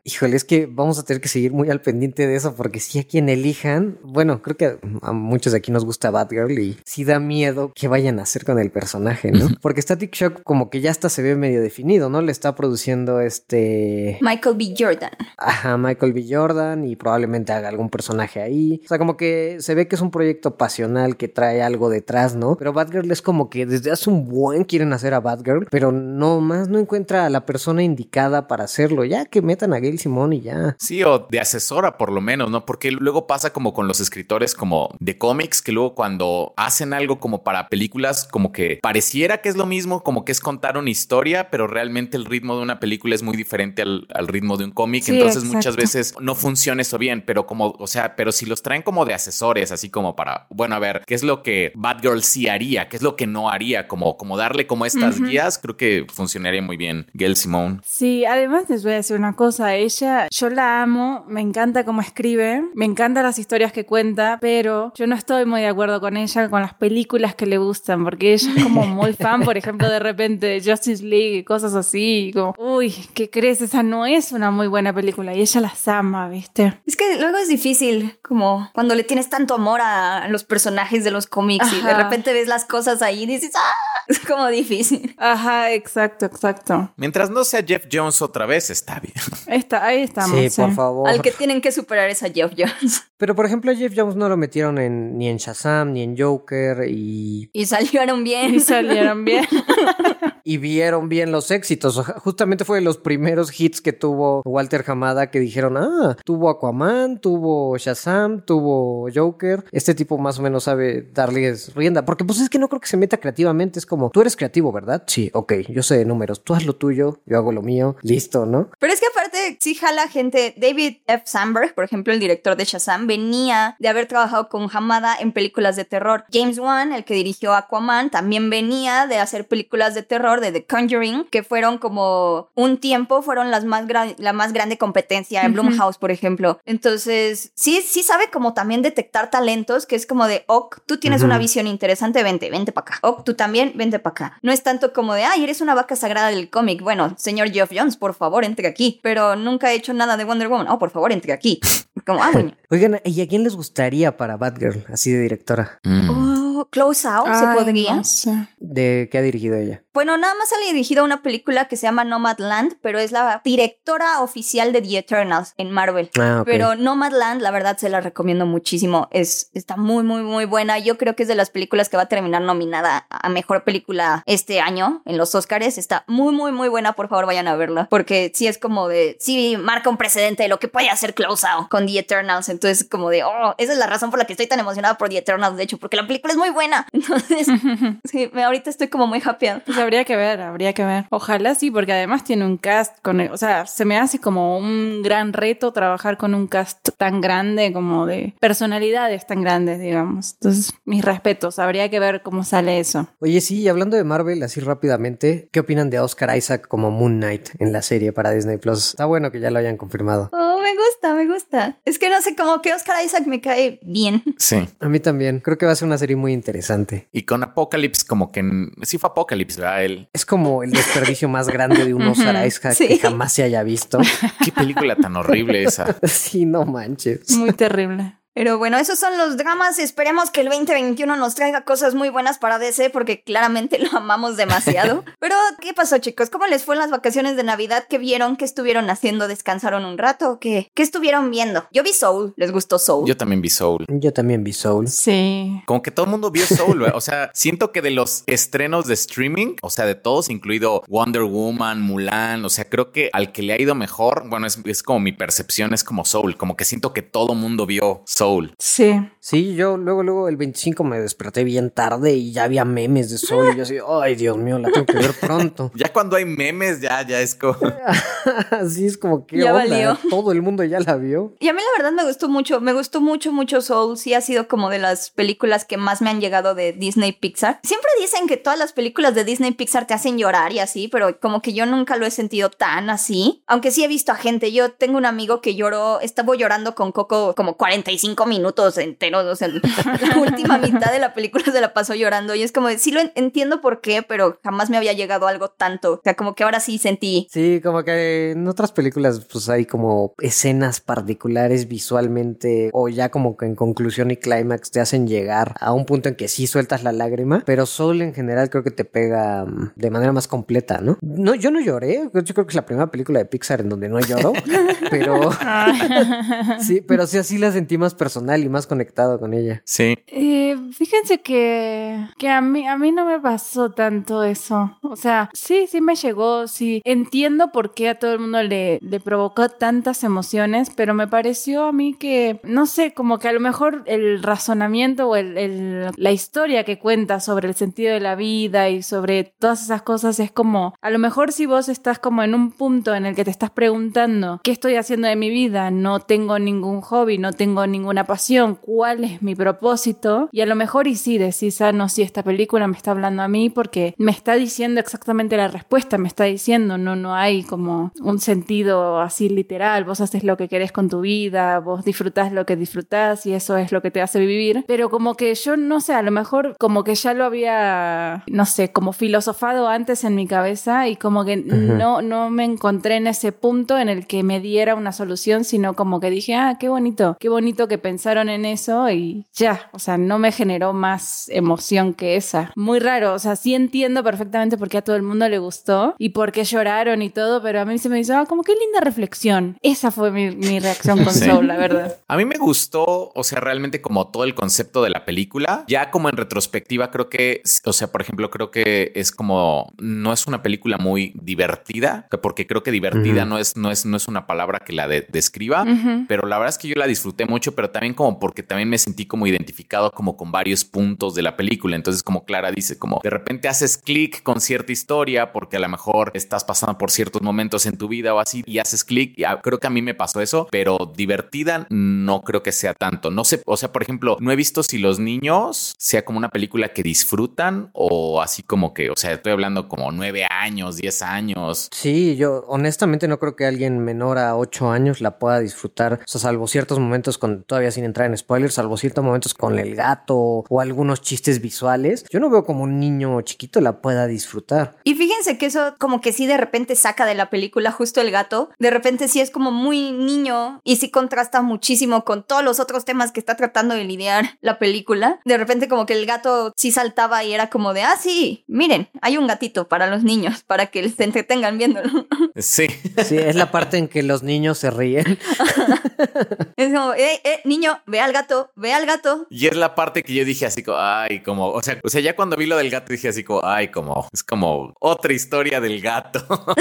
Híjole, es que vamos a tener que seguir muy al pendiente de eso porque si a quien elijan, bueno, creo que a muchos de aquí nos gusta Batgirl y sí da miedo que vayan a hacer con el personaje, ¿no? Porque Static Shock como que ya hasta se ve medio definido, ¿no? Le está produciendo este... Michael B. Jordan. Ajá, Michael B. Jordan y probablemente haga algún personaje ahí. O sea, como que se ve que es un proyecto pasional que trae algo detrás, ¿no? Pero Batgirl es como que desde hace un buen quieren hacer a Batgirl, pero no más no encuentra a la persona indicada para hacerlo. Ya que metan a Gail Simón y ya. Sí, o de asesora por lo menos, ¿no? Porque luego pasa como con los escritores como de cómics, que luego cuando hacen algo como para películas, como que pareciera que es lo mismo, como que es contar una historia, pero realmente el ritmo de una película es muy diferente al, al ritmo de un cómic. Sí, Entonces muchas veces no funciona eso bien, pero como, o sea, pero si los traen como de asesores, así como para, bueno, a ver, ¿qué es lo que Batgirl sí haría? ¿Qué es lo que no haría? Como, como darle como estas guías, creo que funcionaría muy bien. Gail Simone. Sí, además les voy a decir una cosa, ella, yo la amo, me encanta cómo escribe, me encantan las historias que cuenta, pero yo no estoy muy de acuerdo con ella, con las películas que le gustan, porque ella es como muy fan, por ejemplo, de repente de Justice League y cosas así, y como, uy, ¿qué crees? Esa no es una muy buena película y ella las ama, ¿viste? Es que luego es difícil, como cuando le tienes tanto amor a los personajes de los cómics y de repente ves las cosas ahí y dices, ¡ah! Es como difícil. Ajá, exacto, exacto. Mientras no sea Jeff Jones otra vez, está bien. Está, ahí estamos. sí, sí. por favor. Al que tienen que superar es a Jeff Jones. Pero por ejemplo, a Jeff Jones no lo metieron en, ni en Shazam, ni en Joker y, Y salieron bien. Y salieron bien. y vieron bien los éxitos. Justamente fue de los primeros hits que tuvo Walter Hamada que dijeron, ah, tuvo Aquaman, tuvo Shazam, tuvo Joker. Este tipo más o menos sabe darles rienda. Porque pues es que no creo que se meta creativamente. Es como, tú eres creativo, ¿verdad? Sí, ok, yo sé de números. Tú haz lo tuyo, yo hago lo mío. Listo, ¿no? Pero es que aparte sí jala gente. David F. Sandberg, por ejemplo, el director de Shazam, venía de haber trabajado con Hamada en películas de terror. James Wan, el que dirigió Aquaman, también venía de hacer películas de terror de The Conjuring, que fueron como un tiempo, fueron las más la más grande competencia en. Blumhouse, por ejemplo. Entonces, sí, sí sabe como también detectar talentos, que es como de, ok, tú tienes Ujú. una visión interesante, vente, vente para acá. Ok, tú también, vente para acá. No es tanto como de, ay, eres una vaca sagrada del cómic. Bueno, señor Geoff Jones, por favor, entre aquí. Pero nunca he hecho nada de Wonder Woman. Oh, por favor, entre aquí. Como, ah, bueno. Oigan, ¿y a quién les gustaría para Batgirl, así de directora? Mm. Oh, Close Out, ¿se podría? no sé. ¿De qué ha dirigido ella? Bueno, nada más ha dirigido una película que se llama Nomadland, pero es la directora oficial de The Eternals en Marvel. Ah, ok. Pero Nomadland, la verdad, se la recomiendo muchísimo. Es, está muy, muy, muy buena. Yo creo que es de las películas que va a terminar nominada a mejor película este año en los Oscars. Está muy, muy, muy buena. Por favor, vayan a verla. Porque sí es como de, sí marca un precedente de lo que puede hacer Close Out con The Eternals. Entonces, como de, oh, esa es la razón por la que estoy tan emocionada por The Eternals, de hecho, porque la película es muy buena. Entonces, sí, ahorita estoy como muy happy. Pues habría que ver, habría que ver. Ojalá sí, porque además tiene un cast con el- o sea, se me hace como un gran reto trabajar con un cast tan grande como de personalidades tan grandes, digamos. Entonces, mis respetos, habría que ver cómo sale eso. Oye, sí, y hablando de Marvel, así rápidamente, ¿qué opinan de Oscar Isaac como Moon Knight en la serie para Disney Plus? Está bueno que ya lo hayan confirmado. Oh, me gusta, me gusta. Es que no sé, como que Oscar Isaac me cae bien. Sí. A mí también. Creo que va a ser una serie muy interesante. Y con Apocalypse, como que sí fue Apocalypse, ¿verdad? Él. Es como el desperdicio más grande de un Oscar Isaac Sí. que jamás se haya visto. Qué película tan horrible esa. sí, no manches. Muy terrible. Pero bueno, esos son los dramas. Esperemos que el 2021 nos traiga cosas muy buenas para DC porque claramente lo amamos demasiado. Pero, ¿qué pasó, chicos? ¿Cómo les fue en las vacaciones de Navidad? ¿Qué vieron? ¿Qué estuvieron haciendo? ¿Descansaron un rato? ¿Qué, ¿Qué estuvieron viendo? Yo vi Soul. ¿Les gustó Soul? Yo también vi Soul. Yo también vi Soul. Sí. Como que todo el mundo vio Soul, o sea, siento que de los estrenos de streaming, o sea, de todos, incluido Wonder Woman, Mulan, o sea, creo que al que le ha ido mejor, bueno, es, es como mi percepción, es como Soul, como que siento que todo el mundo vio Soul. Sí. Sí, yo luego, luego el 25 me desperté bien tarde y ya había memes de Soul y yo así, ay Dios mío, la tengo que ver pronto. Ya cuando hay memes, ya, ya es como... Así es como que Ya onda? valió. todo el mundo ya la vio. Y a mí la verdad me gustó mucho, me gustó mucho, mucho Soul. Sí ha sido como de las películas que más me han llegado de Disney Pixar. Siempre dicen que todas las películas de Disney Pixar te hacen llorar y así, pero como que yo nunca lo he sentido tan así. Aunque sí he visto a gente. Yo tengo un amigo que lloró, estaba llorando con Coco como 45 minutos enteros. O sea, la última mitad de la película se la pasó llorando. Y es como, sí lo en- entiendo por qué, pero jamás me había llegado algo tanto. O sea, como que ahora sí sentí Sí, como que en otras películas pues hay como escenas particulares visualmente o ya como que en conclusión y clímax te hacen llegar a un punto en que sí sueltas la lágrima, pero Soul en general creo que te pega mm, de manera más completa, ¿no? No, yo no lloré, yo creo que es la primera película de Pixar en donde no lloro, pero sí, pero sí así la sentí más personal y más conectado con ella. Sí. Eh, fíjense que, que a mí a mí no me pasó tanto eso. O sea, sí, sí me llegó, sí. Entiendo por qué a todo el mundo le, le provocó tantas emociones, pero me pareció a mí que, no sé, como que a lo mejor el razonamiento o el, el- la historia que cuenta sobre el sentido de la vida y sobre todas esas cosas es como, a lo mejor si vos estás como en un punto en el que te estás preguntando, ¿qué estoy haciendo de mi vida? No tengo ningún hobby, no tengo ninguna pasión, ¿cuál es mi propósito? Y a lo mejor y sí decís, ah, no, sí, esta película me está hablando a mí porque me está diciendo exactamente la respuesta, me está diciendo, no, no hay como un sentido así literal, vos haces lo que querés con tu vida, vos disfrutás lo que disfrutás y eso es lo que te hace vivir, pero como que yo no sé, a lo mejor como que ya lo había, no sé, como filosofado antes en mi cabeza y como que no, no me encontré en ese punto en el que me diera una solución, sino como que dije, ah, qué bonito, qué bonito que pensaron en eso y ya, o sea, no me generó más emoción que esa. Muy raro, o sea, sí entiendo perfectamente por qué a todo el mundo le gustó y por qué lloraron y todo, pero a mí se me hizo, ah, como qué linda reflexión. Esa fue mi, mi reacción con Sí. Soul, la verdad. A mí me gustó, o sea, realmente como todo el concepto de la película. Ya como en retrospectiva, creo que, o sea, por ejemplo, creo que es como, no es una película muy divertida, porque creo que divertida no, es, no, es, no es una palabra que la de- describa, pero la verdad es que yo la disfruté mucho, pero también como porque también me sentí como identificado como con varios puntos de la película. Entonces, como Clara dice, como de repente haces clic con cierta historia porque a lo mejor estás pasando por ciertos momentos en tu vida o así y haces clic. Creo que a mí me pasó eso, pero divertida no creo que sea tanto. No sé, o sea, por ejemplo, no he visto si los niños sea como una película que disfrutan o así como que, o sea, estoy hablando como nueve años, diez años. Sí, yo honestamente no creo que alguien menor a 8 años la pueda disfrutar, o sea, salvo ciertos momentos con, todavía sin entrar en spoilers, salvo ciertos momentos con el gato o algunos chistes visuales, yo no veo como un niño chiquito la pueda disfrutar. Y fíjense que eso como que sí de repente saca de la película justo el gato. De repente sí es como muy niño y sí contrasta muchísimo con todos los otros temas que está tratando de lidiar la película. De repente como que el gato sí saltaba y era como de, ah, sí, miren, hay un gatito para los niños, para que se entretengan viéndolo. Sí. Sí, es la parte en que los niños se ríen. es como, eh, eh, niño, ve al gato, ve al gato. Y es la parte que yo dije así como, ay, como, o sea, o sea, ya cuando vi lo del gato dije así como, ay, como, es como otra historia del gato.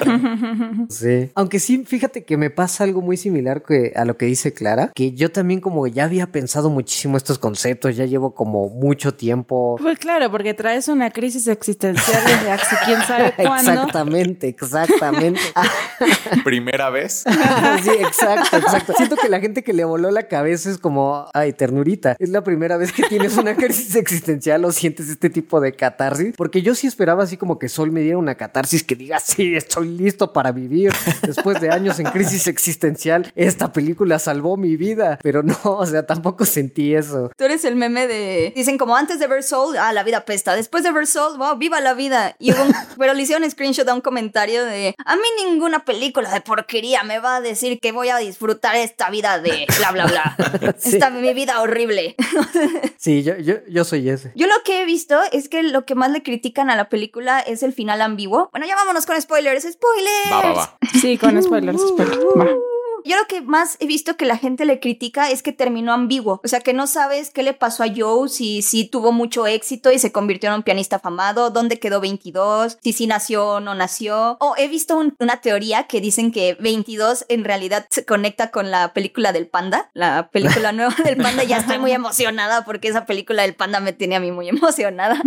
Sí. Aunque sí, fíjate que me pasa algo muy similar que a lo que dice Clara, que yo también como ya había pensado muchísimo estos conceptos, ya llevo como mucho tiempo. Pues claro, porque traes una crisis existencial desde hace quién sabe cuándo. Exactamente, exactamente. Ah, Primera vez. sí, exacto, exacto. Siento que la gente que le voló la cabeza es como, ay, ternurita. Es la primera vez que tienes una crisis existencial o sientes este tipo de catarsis. Porque yo sí esperaba así como que Sol me diera una catarsis que diga, sí, estoy listo para vivir. Después de años en crisis existencial, esta película salvó mi vida. Pero no, o sea, tampoco sentí eso. Tú eres el meme de. Dicen como antes de ver Soul, ah, la vida pesta. Después de ver Soul, wow, viva la vida. Y hubo un- pero le hicieron screenshot a un comentario de. A mí ninguna película de porquería me va a decir que voy a disfrutar disfrutar esta vida de bla, bla, bla. Sí. Esta mi vida horrible. Sí, yo, yo, yo soy ese. Yo lo que he visto es que lo que más le critican a la película es el final ambiguo. Bueno, ya vámonos con spoilers. ¡Spoilers! Va, va, va. Sí, con spoilers, spoilers. Va. Yo lo que más he visto que la gente le critica es que terminó ambiguo. O sea, que no sabes qué le pasó a Joe, si, si tuvo mucho éxito y se convirtió en un pianista afamado, dónde quedó 22, si sí nació o no nació. O he visto un- una teoría que dicen que 22 en realidad se conecta con la película del panda, la película nueva del panda. Ya estoy muy emocionada porque esa película del panda me tiene a mí muy emocionada.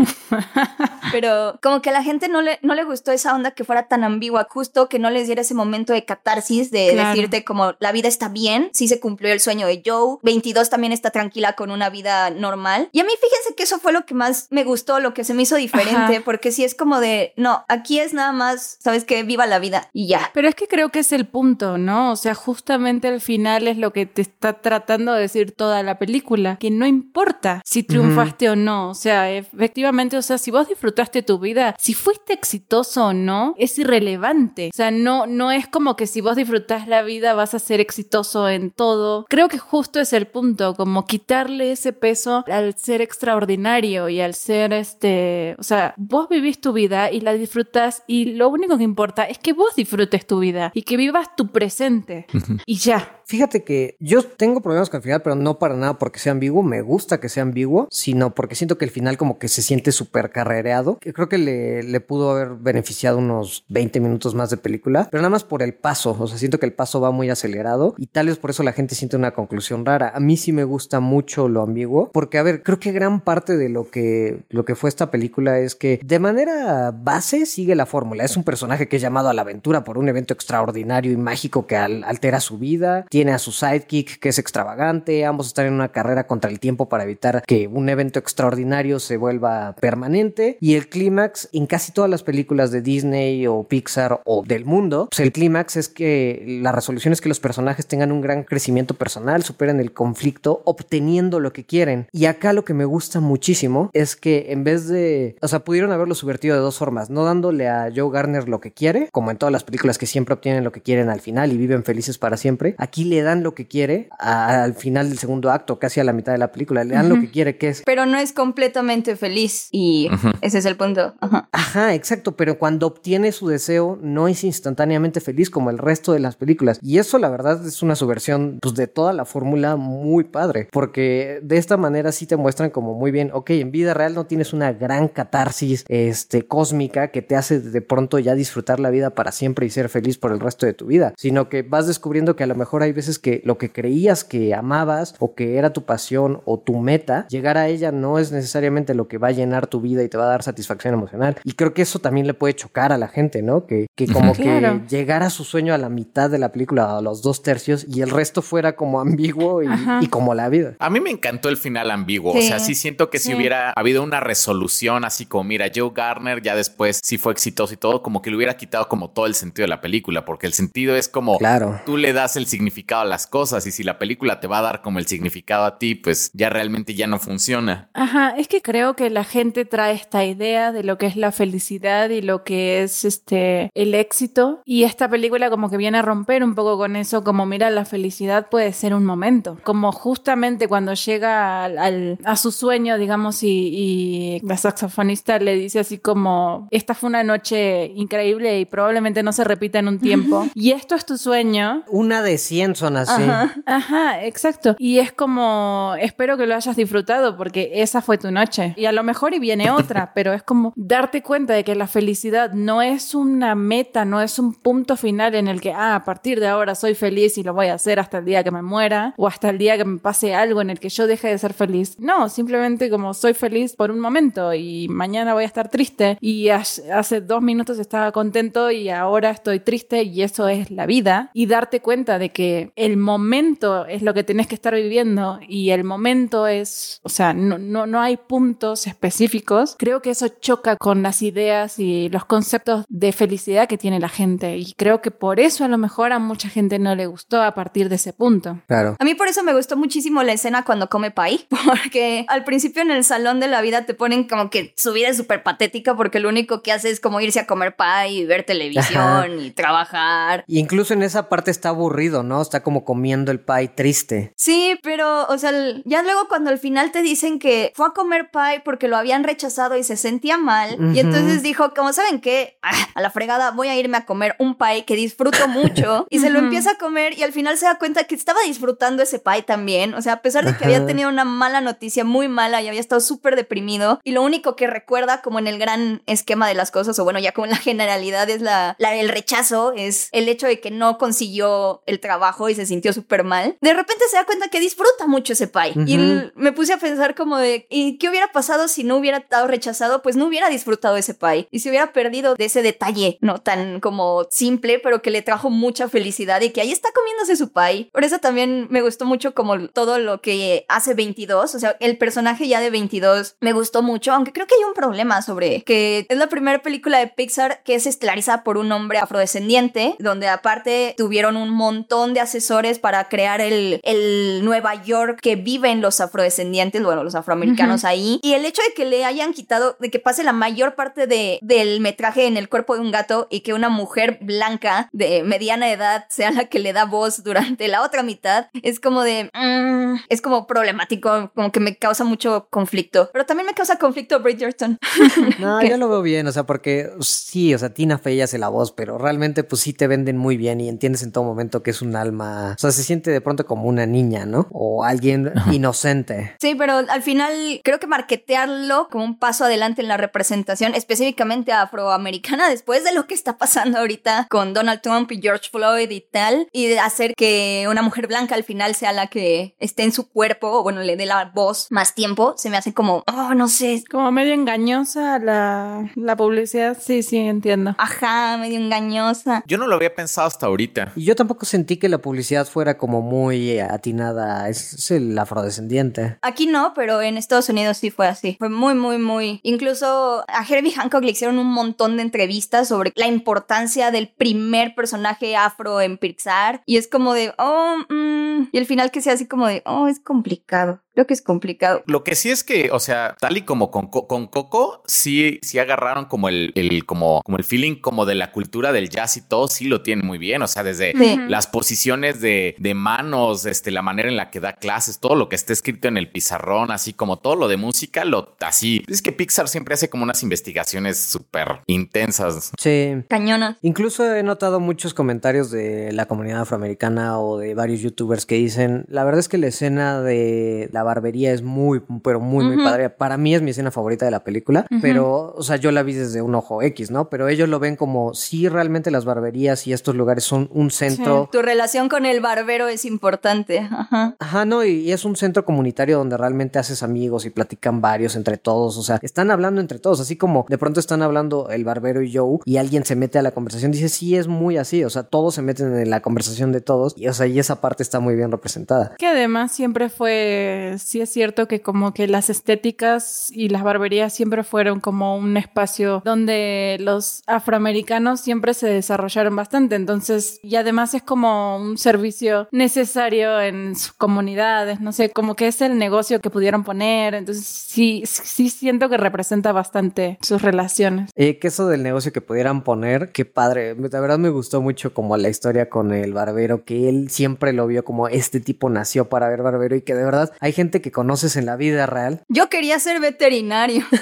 Pero como que a la gente no le, no le gustó esa onda que fuera tan ambigua, justo que no les diera ese momento de catarsis, de Claro. decirte como la vida está bien, sí se cumplió el sueño de Joe, 22 también está tranquila con una vida normal. Y a mí fíjense que eso fue lo que más me gustó, lo que se me hizo diferente, Ajá. porque sí es como de, no, aquí es nada más, sabes que viva la vida y ya. Pero es que creo que es el punto, ¿no? O sea, justamente el final es lo que te está tratando de decir toda la película, que no importa si triunfaste o no, o sea, efectivamente, o sea, si vos disfrutaste tu vida, si fuiste exitoso o no, es irrelevante. O sea, no, no es como que si vos disfrutás la vida vas a ser exitoso en todo. Creo que justo es el punto, como quitarle ese peso al ser extraordinario y al ser este, o sea, vos vivís tu vida y la disfrutas y lo único que importa es que vos disfrutes tu vida y que vivas tu presente y ya. Fíjate que yo tengo problemas con el final, pero no para nada porque sea ambiguo. Me gusta que sea ambiguo, sino porque siento que el final como que se siente súper carrereado. Creo que le, pudo haber beneficiado unos 20 minutos más de película, pero nada más por el paso. O sea, siento que el paso va muy acelerado y tal vez por eso la gente siente una conclusión rara. A mí sí me gusta mucho lo ambiguo, porque a ver, creo que gran parte de lo que, lo que fue esta película es que de manera base sigue la fórmula. Es un personaje que es llamado a la aventura por un evento extraordinario y mágico que al- altera su vida. Tiene a su sidekick que es extravagante. Ambos están en una carrera contra el tiempo para evitar que un evento extraordinario se vuelva permanente. Y el clímax en casi todas las películas de Disney o Pixar o del mundo, pues el clímax es que la resolución es que los personajes tengan un gran crecimiento personal, superen el conflicto, obteniendo lo que quieren. Y acá lo que me gusta muchísimo es que en vez de, o sea, pudieron haberlo subvertido de dos formas, no dándole a Joe Garner lo que quiere, como en todas las películas que siempre obtienen lo que quieren al final y viven felices para siempre. Aquí le dan lo que quiere al final del segundo acto, casi a la mitad de la película, le dan lo que quiere, que es Pero no es completamente feliz y ese es el punto. Ajá. Ajá, exacto, pero cuando obtiene su deseo no es instantáneamente feliz como el resto de las películas. Y eso la verdad es una subversión pues, de toda la fórmula muy padre, porque de esta manera sí te muestran como muy bien, ok, en vida real no tienes una gran catarsis este, cósmica que te hace de pronto ya disfrutar la vida para siempre y ser feliz por el resto de tu vida, sino que vas descubriendo que a lo mejor hay veces que lo que creías que amabas o que era tu pasión o tu meta, llegar a ella no es necesariamente lo que va a llenar tu vida y te va a dar satisfacción emocional. Y creo que eso también le puede chocar a la gente, ¿no? Que, que como Claro. que llegara a su sueño a la mitad de la película, a los dos tercios, y el resto fuera como ambiguo y, como la vida. A mí me encantó el final ambiguo. Sí. O sea, sí siento que si hubiera habido una resolución así como, mira, Joe Garner ya después sí fue exitoso y todo, como que le hubiera quitado como todo el sentido de la película, porque el sentido es como Claro. tú le das el significado a las cosas y si la película te va a dar como el significado a ti, pues ya realmente ya no funciona. Ajá, es que creo que la gente trae esta idea de lo que es la felicidad y lo que es este el éxito y esta película como que viene a romper un poco con eso, como mira, la felicidad puede ser un momento, como justamente cuando llega al, al- a su sueño, digamos, y, y la saxofonista le dice así como, esta fue una noche increíble y probablemente no se repita en un tiempo y esto es tu sueño, Una de 100 son así. Ajá. Ajá, exacto. Y es como, espero que lo hayas disfrutado porque esa fue tu noche. Y a lo mejor y viene otra, pero es como darte cuenta de que la felicidad no es una meta, no es un punto final en el que, ah, a partir de ahora soy feliz y lo voy a hacer hasta el día que me muera o hasta el día que me pase algo en el que yo deje de ser feliz. No, simplemente como soy feliz por un momento y mañana voy a estar triste y hace hace dos minutos estaba contento y ahora estoy triste y eso es la vida. Y darte cuenta de que el momento es lo que tenés que estar viviendo y el momento es, o sea, no, no, no hay puntos específicos. Creo que eso choca con las ideas y los conceptos de felicidad que tiene la gente y creo que por eso a lo mejor a mucha gente no le gustó a partir de ese punto. Claro. A mí por eso me gustó muchísimo la escena cuando come pie, porque al principio en el salón de la vida te ponen como que su vida es súper patética porque lo único que hace es como irse a comer pie y ver televisión Ajá. y trabajar. Y incluso en esa parte está aburrido, ¿no? Está como comiendo el pie triste. Sí, pero, o sea, ya luego cuando al final te dicen que fue a comer pie porque lo habían rechazado y se sentía mal, y entonces dijo, como saben qué, Ah, a la fregada voy a irme a comer un pie que disfruto mucho, y se lo empieza a comer y al final se da cuenta que estaba disfrutando ese pie también, o sea, a pesar de que había tenido una mala noticia muy mala y había estado súper deprimido, y lo único que recuerda como en el gran esquema de las cosas, o bueno, ya como en la generalidad es la, la el rechazo, es el hecho de que no consiguió el trabajo y se sintió súper mal, de repente se da cuenta que disfruta mucho ese pie. Y Ujú. l- me puse a pensar como de, ¿y qué hubiera pasado si no hubiera estado rechazado? Pues no hubiera disfrutado ese pie. Y se hubiera perdido de ese detalle, no tan como simple, pero que le trajo mucha felicidad y que ahí está comiéndose su pie. Por eso también me gustó mucho como todo lo que hace 22. O sea, el personaje ya de 22 me gustó mucho, aunque creo que hay un problema sobre que es la primera película de Pixar que es estelarizada por un hombre afrodescendiente, donde aparte tuvieron un montón de asesores para crear el, el Nueva York que viven los afrodescendientes, bueno, los afroamericanos ahí. Y el hecho de que le hayan quitado, de que pase la mayor parte de, del metraje en el cuerpo de un gato y que una mujer blanca de mediana edad sea la que le da voz durante la otra mitad, es como de... mm, es como problemático, como que me causa mucho conflicto. Pero también me causa conflicto Bridgerton. No, yo lo veo bien, o sea, porque sí, o sea, Tina Fey hace la voz, pero realmente pues sí te venden muy bien y entiendes en todo momento que es un alma, o sea, se siente de pronto como una niña, ¿no? O alguien inocente. Sí, pero al final creo que marketearlo como un paso adelante en la representación, específicamente afroamericana, después de lo que está pasando ahorita con Donald Trump y George Floyd y tal, y de hacer que una mujer blanca al final sea la que esté en su cuerpo, o bueno, le dé la voz más tiempo, se me hace como, oh, no sé, Como medio engañosa la, la publicidad. Sí, sí, entiendo. ajá, medio engañosa. Yo no lo había pensado hasta ahorita. Y yo tampoco sentí que la publicidad fuera como muy atinada, es, el afrodescendiente. Aquí no, pero en Estados Unidos sí fue así. Fue muy, muy, muy. Incluso a Herbie Hancock le hicieron un montón de entrevistas sobre la importancia del primer personaje afro en Pixar. Y es como de, oh, mm", y al final que sea así como de, oh, es complicado. Creo que es complicado. Lo que sí es que, o sea, tal y como con, Co- con Coco, sí, sí agarraron como el, el- como, como el feeling como de la cultura del jazz y todo, sí lo tienen muy bien. O sea, desde Sí. las posiciones de, de manos, este, la manera en la que da clases, todo lo que está escrito en el pizarrón, así como todo lo de música, lo así. Es que Pixar siempre hace como unas investigaciones súper intensas. Sí. Cañona. Incluso he notado muchos comentarios de la comunidad afroamericana o de varios youtubers que dicen, la verdad es que la escena de la barbería es muy, pero muy, muy padre. Para mí es mi escena favorita de la película, pero, o sea, yo la vi desde un ojo X, ¿no? Pero ellos lo ven como, sí, realmente las barberías y estos lugares son un centro... Tu relación con el barbero es importante. Ajá. Ajá, no, y, y es un centro comunitario donde realmente haces amigos y platican varios entre todos, o sea, están hablando entre todos, así como de pronto están hablando el barbero y Joe y alguien se mete a la conversación, dice, sí, es muy así, o sea, todos se meten en la conversación de todos y, o sea, y esa parte está muy bien representada. Que además siempre fue, sí es cierto que como que las estéticas y las barberías siempre fueron como un espacio donde los afroamericanos siempre se desarrollaron bastante. Entonces, y además es como un servicio necesario en sus comunidades, no sé, como que es el negocio que pudieron poner. Entonces, sí, sí siento que representa bastante sus relaciones. Eh, que eso del negocio que pudieran poner, qué padre, de verdad me gustó mucho como la historia con el barbero, que él siempre lo vio como este tipo nació para ver barbero y que de verdad hay gente que conoces en la vida real Yo quería ser veterinario.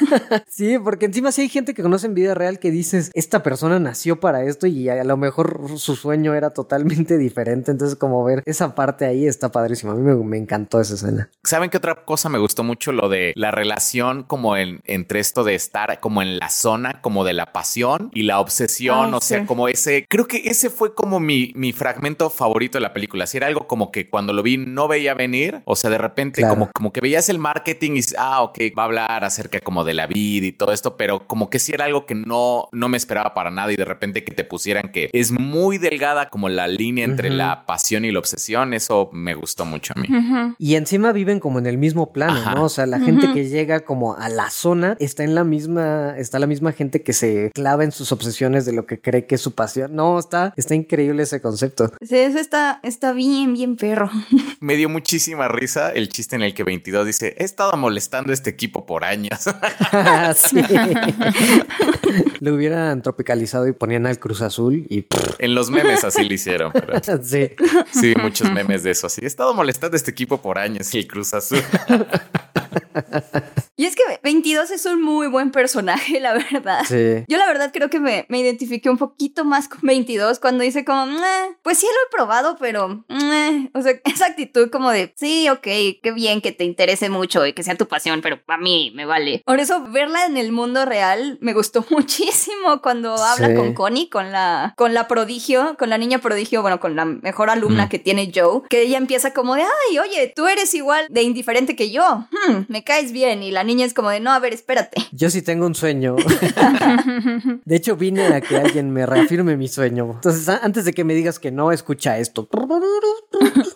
Sí, porque encima sí hay gente que conoce en vida real que dices, esta persona nació para esto y a lo mejor su sueño era totalmente diferente. Entonces, como ver esa parte ahí está padrísimo. A mí me, me encantó esa escena. ¿Saben qué otra cosa me gustó mucho? Lo de la relación como en, entre esto de estar como en la zona, como de la pasión y la obsesión. Ay, o sea, como ese, creo que ese fue como mi, mi fragmento favorito de la película. Si era algo como que cuando lo vi no veía venir. O sea, de repente Claro. Como, como que veías el marketing y ah, ok, va a hablar acerca como de la vida y todo esto, pero como que sí era algo que no, no me esperaba para nada y de repente que te pusieran que es muy delgada como la línea entre la pasión y la obsesión. Eso me gustó mucho a mí. Y encima viven como en el mismo plano, Ajá. ¿no? O sea, la gente que llega como a la zona está en la misma, está la misma gente que se clava en sus obsesiones de lo que cree que es su pasión. No, está, está increíble ese concepto. Sí, eso está, está bien, bien perro. Me dio muchísima risa el chiste en en el que 22 dice, he estado molestando a este equipo por años. sí. Lo hubieran tropicalizado y ponían al Cruz Azul y... en los memes así lo hicieron. Pero... sí. Sí, muchos memes de eso así. He estado molestando a este equipo por años y el Cruz Azul. Y es que 22 es un muy buen personaje, la verdad. Sí. Yo la verdad creo que me, me identifiqué un poquito más con 22 cuando dice como, "Meh, pues sí lo he probado, pero, meh". o sea, esa actitud como de, sí, ok, qué bien que te interese mucho y que sea tu pasión, pero a mí me vale. Por eso verla en el mundo real me gustó muchísimo cuando habla Sí. con Connie, con la, con la prodigio, con la niña prodigio, bueno, con la mejor alumna Mm. que tiene Joe, que ella empieza como de, ay, oye, tú eres igual de indiferente que yo, Hmm, me caes bien, y la niña es como de, no, a ver, espérate. Yo sí tengo un sueño. De hecho, vine a que alguien me reafirme mi sueño. Entonces, antes de que me digas que no, escucha esto.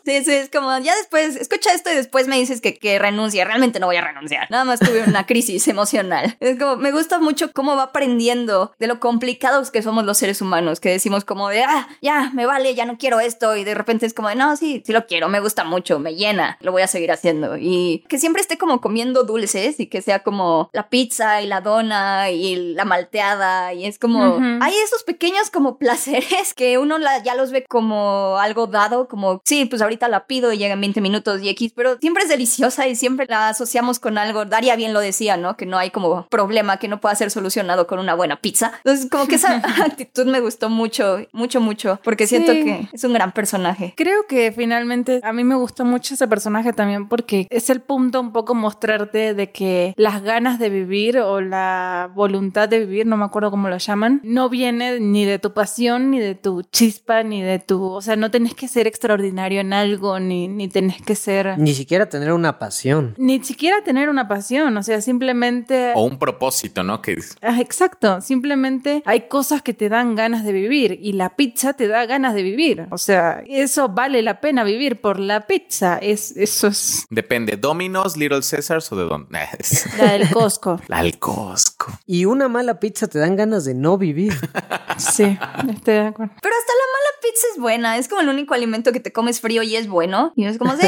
Sí, sí, es como, ya después, escucha esto y después me dices que, que renuncia. Realmente no voy a renunciar. Nada más tuve una crisis emocional. Es como, me gusta mucho cómo va aprendiendo de lo complicados que somos los seres humanos, que decimos como de, ah, ya, me vale, ya no quiero esto. Y de repente es como de, no, sí, sí lo quiero, me gusta mucho, me llena, lo voy a seguir haciendo. Y que siempre esté como comiendo dulces y que sea como la pizza y la dona y la malteada. Y es como, Ujú. hay esos pequeños como placeres que uno la- ya los ve como algo dado, como, sí, pues ahorita la pido y llegan 20 minutos y X, pero siempre es deliciosa y siempre la asociamos con algo. Daria bien lo decía, ¿no? Que no hay como problema que no pueda ser solucionado con una buena pizza. Entonces, como que esa actitud me gustó mucho, mucho, mucho, porque siento Sí. que es un gran personaje. Creo que finalmente a mí me gustó mucho ese personaje también porque es el punto un poco mostrarte de que las ganas de vivir o la voluntad de vivir, no me acuerdo cómo lo llaman, no viene ni de tu pasión, ni de tu chispa, ni de tu, o sea, no tenés que ser extraordinario en algo, ni, ni tenés que ser... Ni siquiera tener una pasión. Ni siquiera tener una pasión, o sea, simplemente... o un propósito, ¿no? Que Ah, Exacto, simplemente hay cosas que te dan ganas de vivir y la pizza te da ganas de vivir. O sea, eso vale la pena vivir por la pizza. Es, eso es depende, Domino's, Little O de dónde. la del Costco. La del Costco. Y una mala pizza te dan ganas de no vivir. Sí, estoy de acuerdo. Pero hasta la mala pizza es buena, es como el único alimento que te comes frío y es bueno. Y es como, sí,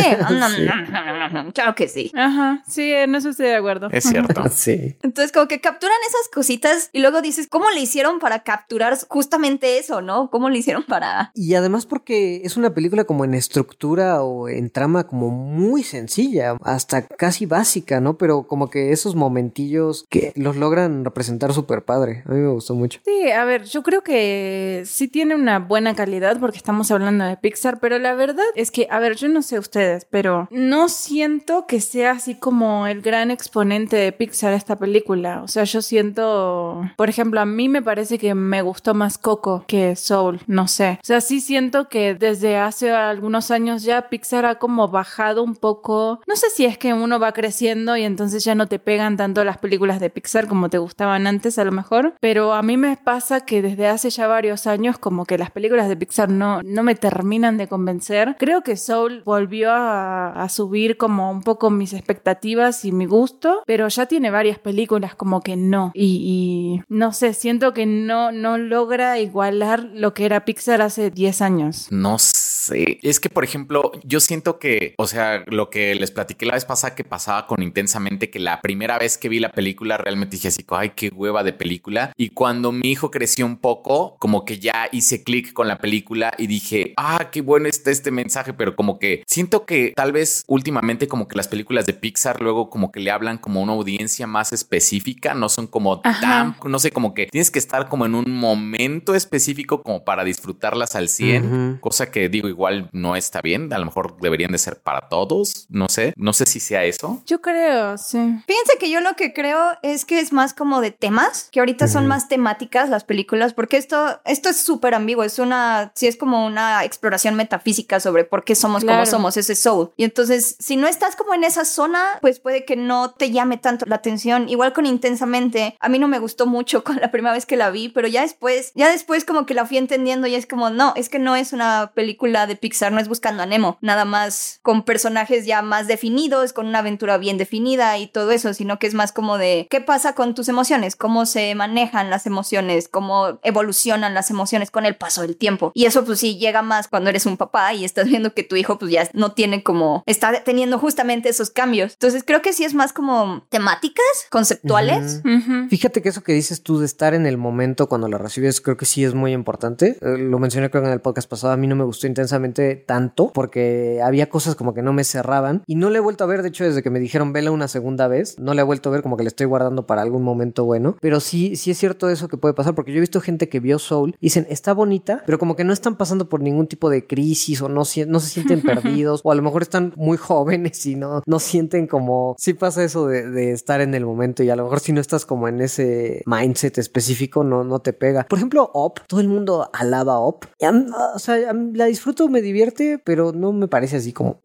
claro que sí. Ajá, sí, en eso estoy de acuerdo. Es cierto. Sí. Entonces, como que capturan esas cositas y luego dices, ¿cómo le hicieron para capturar justamente eso, no? ¿Cómo le hicieron para...? Y además porque es una película como en estructura o en trama como muy sencilla, hasta casi básica, ¿no? Pero como que esos momentillos que los logran representar súper padre. A mí me gustó mucho. Sí, a ver, yo creo que sí tiene una buena calidad porque estamos hablando de Pixar, pero la verdad es que, a ver, yo no sé ustedes, pero no siento que sea así como el gran exponente de Pixar esta película. O sea, yo siento, por ejemplo, a mí me parece que me gustó más Coco que Soul, no sé. O sea, sí siento que desde hace algunos años ya Pixar ha como bajado un poco, no sé si es que uno va creciendo y entonces ya no te pegan tanto las películas de Pixar como te gustaban antes a lo mejor, pero a mí me pasa que desde hace ya varios años como que las películas de Pixar no, no me terminan de convencer. Creo que Soul volvió a, subir como un poco mis expectativas y mi gusto, pero ya tiene varias películas como que no. Y, y no sé, siento que no, no logra igualar lo que era Pixar hace 10 años. No sé. Es que, por ejemplo, yo siento que, o sea, lo que les platiqué la vez pasada que pasaba con intensamente, que la primera vez que vi la película realmente dije así, ay, qué hueva de película. Y cuando mi hijo creció un poco, como que ya hice clic con la película y dije, ah, qué bueno está este mensaje, pero como que siento que tal vez últimamente como que las películas de Pixar luego como que le hablan como a una audiencia más específica, no son como Ajá. tan, no sé, como que tienes que estar como en un momento específico como para disfrutarlas al 100. Ujú. Cosa que digo, igual no está bien. A lo mejor deberían de ser para todos. No sé. No sé si sea eso. Yo creo, sí. Fíjense que yo lo que creo es que es más como de temas, que ahorita son más temáticas las películas, porque esto, esto es súper ambiguo, es una, sí es como una exploración metafísica sobre por qué somos Claro. como somos, ese soul. Y entonces, si no estás como en esa zona, pues puede que no te llame tanto la atención. Igual con Intensamente, a mí no me gustó mucho con la primera vez que la vi, pero ya después, ya después como que la fui entendiendo y es como, no, es que no es una película de Pixar no es buscando a Nemo, nada más con personajes ya más definidos, con una aventura bien definida y todo eso, sino que es más como de qué pasa con tus emociones, cómo se manejan las emociones, cómo evolucionan las emociones con el paso del tiempo. Y eso pues sí llega más cuando eres un papá y estás viendo que tu hijo pues ya no tiene como, está teniendo justamente esos cambios. Entonces creo que sí es más como temáticas conceptuales. Fíjate que eso que dices tú de estar en el momento cuando lo recibes, creo que sí es muy importante. Eh, lo mencioné creo que en el podcast pasado, a mí no me gustó intensamente tanto porque había cosas como que no me cerraban y no le he vuelto a ver, de hecho desde que me dijeron vela una segunda vez, no le he vuelto a ver como que le estoy guardando para algún momento bueno, pero sí, sí es cierto eso que puede pasar porque yo he visto gente que vio Soul y dicen, está bonita, pero como que no están pasando por ningún tipo de crisis o no, no se sienten perdidos o a lo mejor están muy jóvenes y no, no sienten como, sí pasa eso de, de estar en el momento y a lo mejor si no estás como en ese mindset específico no, no te pega. Por ejemplo, Up, todo el mundo alaba Up. Y o sea, la disfruto, me divierte, pero no me parece así como...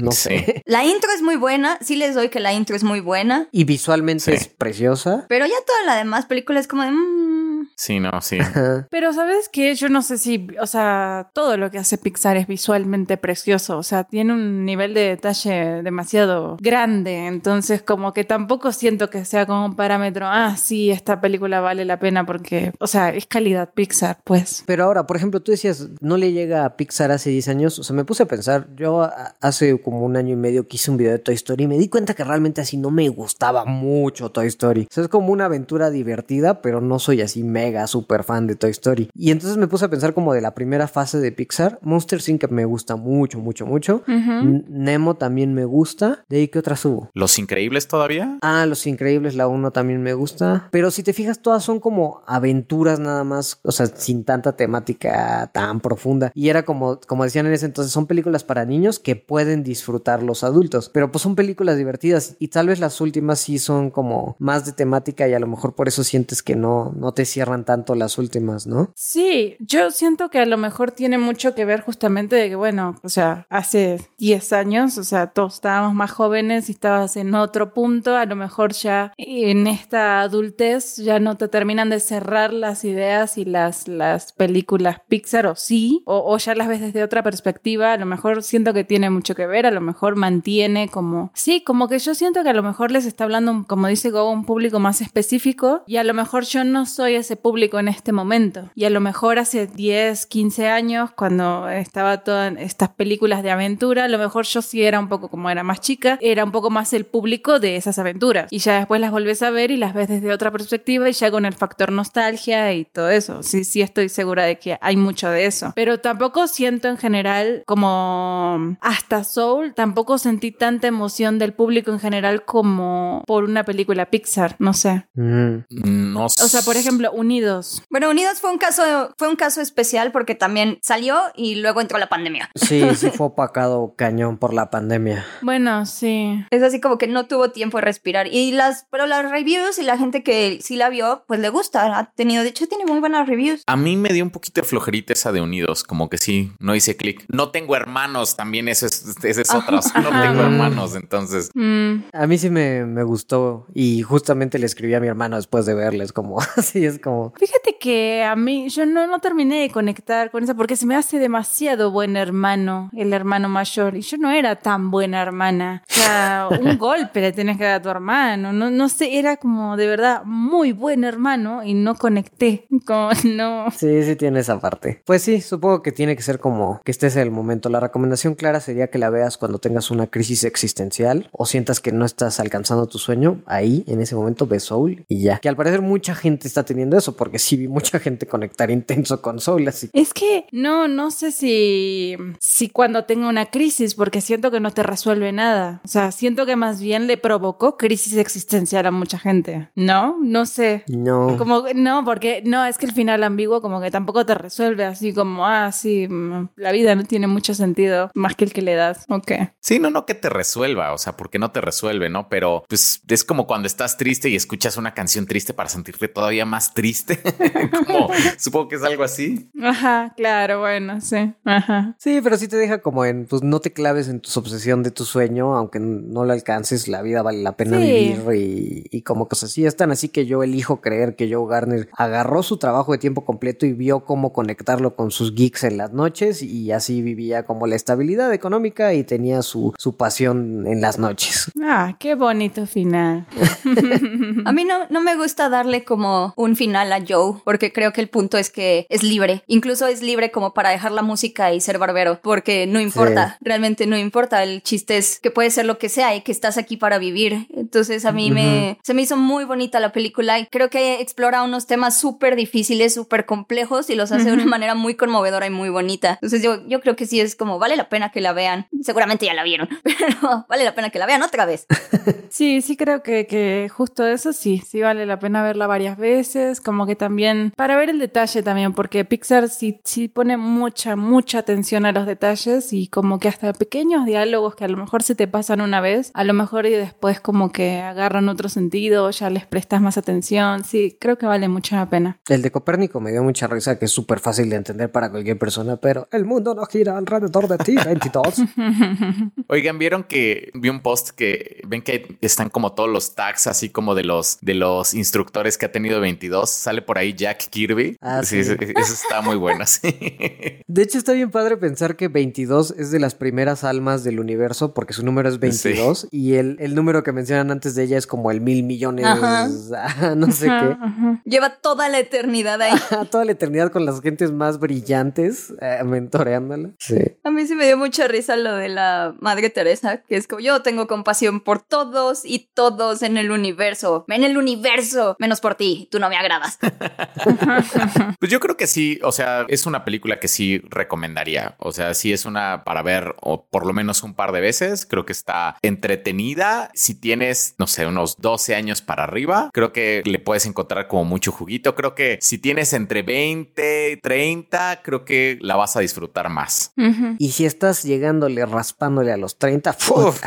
No Sí. sé. La intro es muy buena, sí les doy que la intro es muy buena, Y visualmente Sí. es preciosa. pero ya toda la demás película es como de... mm, Sí, no, sí. Pero sabes que yo no sé si, o sea, todo lo que hace Pixar es visualmente precioso, o sea, tiene un nivel de detalle demasiado grande, entonces como que tampoco siento que sea como un parámetro, ah, sí, esta película vale la pena porque, o sea, es calidad Pixar, pues. Pero ahora, por ejemplo, tú decías, no le llega a Pixar hace 10 años. O sea, me puse a pensar, yo hace como un año y medio que hice un video de Toy Story y me di cuenta que realmente así no me gustaba mucho Toy Story. O sea, es como una aventura divertida, pero no soy así mega super fan de Toy Story. Y entonces me puse a pensar como de la primera fase de Pixar. Monster Inc. me gusta mucho, mucho, mucho. Nemo también me gusta. ¿De ahí qué otras hubo? Los Increíbles todavía. Ah, Los Increíbles, la 1 también me gusta. Pero si te fijas, todas son como aventuras nada más, o sea, sin tanta temática tan profunda. Y era como, como decían en ese entonces, son películas para niños que pueden disfrutar los adultos. Pero pues son películas divertidas y tal vez las últimas sí son como más de temática y a lo mejor por eso sientes que no, no te cierran tanto las últimas, ¿no? Sí, yo siento que a lo mejor tiene mucho que ver justamente de que, bueno, o sea, hace 10 años, o sea, todos estábamos más jóvenes y estabas en otro punto, a lo mejor ya en esta adultez ya no te terminan de cerrar las ideas y las, las películas Pixar, o sí, o, o ya las ves desde otra perspectiva, a lo mejor siento que tiene mucho que ver, a lo mejor mantiene como, sí, como que yo siento que a lo mejor les está hablando, como dice Go, un público más específico y a lo mejor yo no soy ese público en este momento. Y a lo mejor hace 10, 15 años, cuando estaba todas estas películas de aventura, a lo mejor yo sí era un poco como era más chica, era un poco más el público de esas aventuras. Y ya después las volvés a ver y las ves desde otra perspectiva y ya con el factor nostalgia y todo eso. Sí, sí estoy segura de que hay mucho de eso. Pero tampoco siento en general como hasta Soul, tampoco sentí tanta emoción del público en general como por una película Pixar, no sé. Mm. No O sea, por ejemplo, Unidos. Bueno, Unidos fue un caso, fue un caso especial porque también salió y luego entró la pandemia. Sí, sí fue opacado cañón por la pandemia. Bueno, sí. Es así como que no tuvo tiempo de respirar. Y las, pero las reviews y la gente que sí la vio, pues le gusta. Ha tenido, de hecho, tiene muy buenas reviews. A mí me dio un poquito de flojerita esa de Unidos, como que sí, no hice clic. No tengo hermanos, también eso es, ese es otra. o sea, no tengo hermanos, entonces. Mm, A mí sí me, me gustó y justamente le escribí a mi hermano después de verles como así es como Fíjate que a mí, yo no, no terminé de conectar con eso porque se me hace demasiado buen hermano, el hermano mayor, y yo no era tan buena hermana. O sea, un golpe le tenés que dar a tu hermano, no, no sé, era como de verdad muy buen hermano y no conecté, como no. Sí, sí tiene esa parte. Pues sí, supongo que tiene que ser como que estés en el momento. La recomendación clara sería que la veas cuando tengas una crisis existencial o sientas que no estás alcanzando tu sueño. Ahí, en ese momento, ve Soul y ya. Que al parecer mucha gente está teniendo eso porque sí vi mucha gente conectar intenso con Soul, así. Es que no, no sé si, si cuando tenga una crisis, porque siento que no te resuelve nada. O sea, siento que más bien le provocó crisis existencial a mucha gente. ¿No? No sé. No. Como, no, porque no, es que el final ambiguo como que tampoco te resuelve así como, ah, sí, mm, la vida no tiene mucho sentido más que el que le das. Ok. Sí, no, no que te resuelva, o sea, porque no te resuelve, ¿no? Pero pues es como cuando estás triste y escuchas una canción triste para sentirte todavía más triste. como, supongo que es algo así. Ajá, claro, bueno, sí. Ajá. Sí, pero sí te deja como en, pues no te claves en tu obsesión de tu sueño, aunque no lo alcances, la vida vale la pena Sí. vivir y, y como cosas así. Es tan así que yo elijo creer que Joe Garner agarró su trabajo de tiempo completo y vio cómo conectarlo con sus geeks en las noches y así vivía como la estabilidad económica y tenía su, su pasión en las noches. Ah, qué bonito final. A mí no, no me gusta darle como un final a Joe, porque creo que el punto es que es libre. Incluso es libre como para dejar la música y ser barbero, porque no importa, realmente no importa. El chiste es que puede ser lo que sea y que estás aquí para vivir. Entonces a mí me, se me hizo muy bonita la película y creo que explora unos temas súper difíciles, súper complejos y los hace de una manera muy conmovedora y muy bonita. Entonces yo, yo creo que sí es como, vale la pena que la vean. Seguramente ya la vieron, pero vale la pena que la vean otra vez. Sí, sí creo que, que justo eso sí, sí vale la pena verla varias veces, como que también para ver el detalle también, porque Pixar sí, sí pone mucha, mucha atención a los detalles y como que hasta pequeños diálogos que a lo mejor se te pasan una vez, a lo mejor y después como que agarran otro sentido, ya les prestas más atención, sí, creo que vale mucho la pena. El de Copérnico me dio mucha risa, que es súper fácil de entender para cualquier persona, pero el mundo no gira alrededor de ti, 22. Oigan, vieron que vi un post que ven que están como todos los tags así como de los de los instructores que ha tenido 22. Sale por ahí Jack Kirby. Ah, sí, sí. Eso, está muy bueno. Sí. De hecho, está bien padre pensar que 22 es de las primeras almas del universo, porque su número es 22, y el, el número que mencionan antes de ella es como el mil millones, Ajá. no sé qué. Ajá. Lleva toda la eternidad ahí. Toda la eternidad con las gentes más brillantes, eh, mentoreándola. Sí. A mí sí me dio mucha risa lo de la Madre Teresa, que es como yo tengo compasión por todos y todos en el universo. En el universo, menos por ti, tú no me agradas. Pues yo creo que sí, o sea, es una película que sí recomendaría. O sea, sí es una para ver o por lo menos un par de veces. Creo que está entretenida. Si tienes, no sé, unos 12 años para arriba, creo que le puedes encontrar como mucho juguito. Creo que si tienes entre 20, 30, creo que la vas a disfrutar más. Y si estás llegándole, raspándole a los 30, Uf.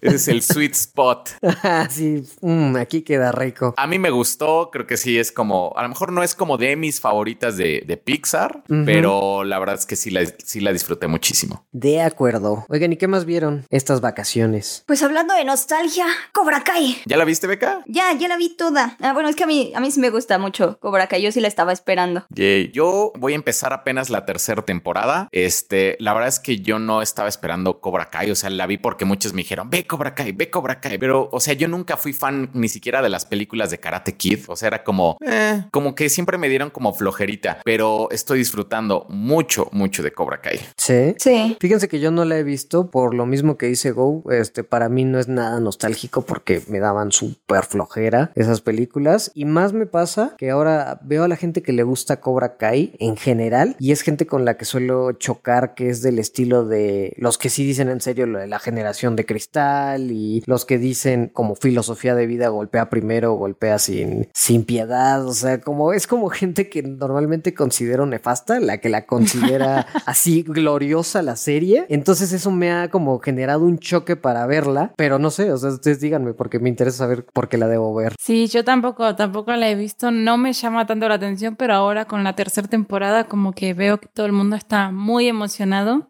Ese es el sweet spot. sí, mm, aquí queda rico. A mí me gustó, creo que sí es como, a lo mejor no es como de mis favoritas de, de Pixar, pero la verdad es que sí la, sí la disfruté muchísimo. De acuerdo. Oigan, ¿y qué más vieron estas vacaciones? Pues hablando de nostalgia, Cobra Kai. ¿Ya la viste, Beca? Ya, ya la vi toda. Ah, bueno, es que a mí, a mí sí me gusta mucho Cobra Kai. Yo sí la estaba esperando. Yo voy a empezar apenas la tercera temporada. Este, la verdad es que yo no estaba esperando Cobra Kai, o sea, la vi porque muchos me dijeron, ve Cobra Kai, ve Cobra Kai, pero, o sea, yo nunca fui fan ni siquiera de las películas de Karate Kid, o sea, era como, eh, como que siempre me dieron como flojerita, pero estoy disfrutando mucho, mucho de Cobra Kai. Sí. Sí. Fíjense que yo no la he visto por lo mismo que dice Go. Este, para mí no es nada nostálgico porque me daban súper flojera esas películas. Y más me pasa que ahora veo a la gente que le gusta Cobra Kai en general y es gente con la que suelo chocar que es del estilo de los que sí dicen en serio lo de la generación de cristal y los que dicen como filosofía de vida golpea primero, golpea sin, sin piedad. O sea, como es como gente que normalmente considero nefasta, la que la considera así gloriosa la serie. Entonces eso me ha como generado un choque para verla, pero no sé, o sea, ustedes díganme porque me interesa saber por qué la debo ver. Sí, yo tampoco, tampoco la he visto, no me llama tanto la atención, pero ahora con la tercera temporada como que veo que todo el mundo está muy emocionado.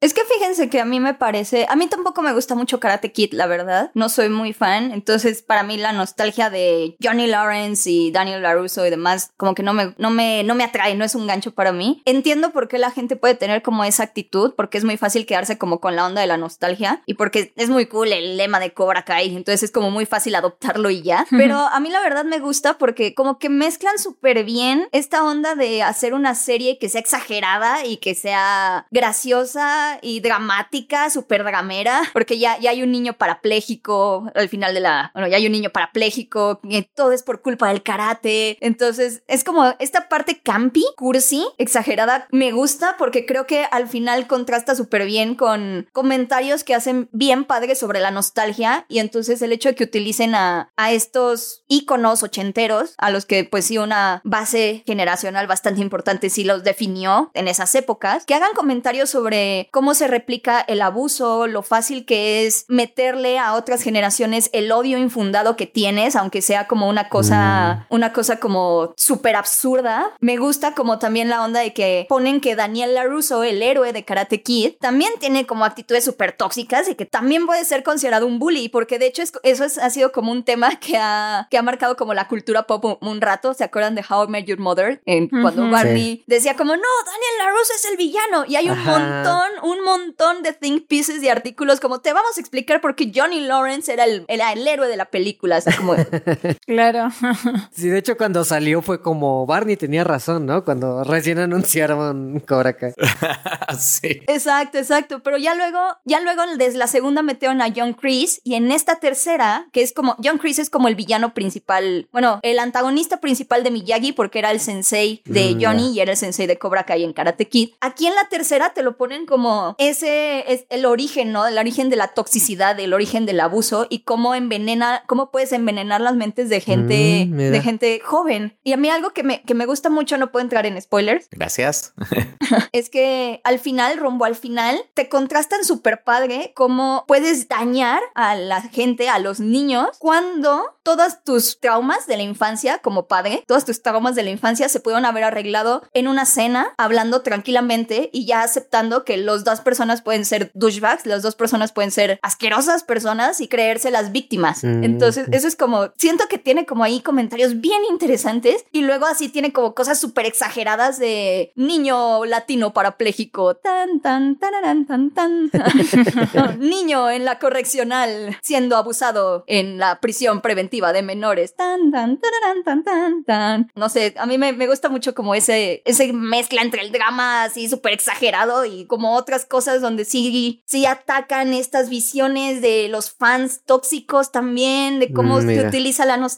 Es que fíjense que a mí me parece, a mí tampoco me gusta mucho Karate Kid, la verdad. No soy muy fan, entonces para mí la nostalgia de Johnny Lawrence y Daniel LaRusso y demás, como que no me, no me, no me atrae, no es un gancho para mí. Entiendo por qué la gente puede tener como esa actitud, porque es muy fácil quedarse como con la onda de la nostalgia y porque es muy cool el lema de Cobra Kai, entonces es como muy fácil adoptarlo y ya. Pero a mí la verdad me gusta porque como que mezclan súper bien esta onda de hacer una serie que sea exagerada y que sea graciosa y dramática, súper dramera, porque ya, ya hay un niño parapléjico al final de la, bueno, ya hay un niño parapléjico, todo es por culpa del karate, entonces es como esta parte campi, cursi, exagerada, me gusta porque creo que al final contrasta súper bien con comentarios que hacen bien padres sobre la nostalgia y entonces el hecho de que utilicen a, a estos íconos ochenteros, a los que pues sí una base generacional bastante importante sí los definió en esas épocas, que hagan comentarios sobre cómo se replica el abuso, lo fácil que es meterle a otras generaciones el odio infundado que tienes, aunque sea como una cosa una, una cosa como súper absurda. Me gusta como también la onda de que ponen que Daniel LaRusso, el héroe de Karate Kid, también tiene como actitudes súper tóxicas y que también puede ser considerado un bully, porque de hecho eso ha sido como un tema que ha, que ha marcado como la cultura pop un, rato. ¿Se acuerdan de How I Met Your Mother? En, Cuando Barney decía como, no, Daniel LaRusso es el villano. Y hay un montón, un montón de think pieces y artículos como te vamos a explicar por qué Johnny Lawrence era el, el héroe de la película. Así como... claro. sí, de hecho cuando salió fue como Barney tenía razón, ¿no? Cuando recién anunciaron Cobra Kai. sí. Exacto, exacto. Pero ya luego, ya luego desde la segunda metieron a John Chris y en esta tercera, que es como, John Chris es como el villano principal, bueno, el antagonista principal de Miyagi porque era el sensei de mm, Johnny y era el sensei de Cobra Kai en Karate Kid. Aquí en la tercera te lo ponen como ese es el origen, ¿no? El origen de la toxicidad, el origen del abuso y cómo envenena, cómo puedes envenenar las mentes de gente, mm, de gente joven. Y a mí algo que me, que me gusta mucho, no puedo entrar en spoilers. Gracias. es que al final, rumbo al final, te contrastan súper padre cómo puedes dañar a la gente, a los niños, cuando todos tus traumas de la infancia como padre, todos tus traumas de la infancia se pueden haber arreglado en una cena, hablando tranquilamente y ya aceptando que las dos personas pueden ser douchebags, las dos personas pueden ser asquerosas personas y creerse las víctimas. Mm. Entonces, eso es como, siento que tiene como ahí comentarios bien interesantes y luego así tiene como cosas súper exageradas de niño latino parapléjico, tan, tan, tan, tan, tan, niño en la correccional siendo abusado en la prisión preventiva de menores. Tan, tan, tan, tan, tan, tan. No sé, a mí me, me gusta mucho como ese, ese mezcla entre el drama así súper exagerado y como otras cosas donde sí, sí atacan estas visiones de los fans tóxicos también, de cómo se utiliza la nostalgia,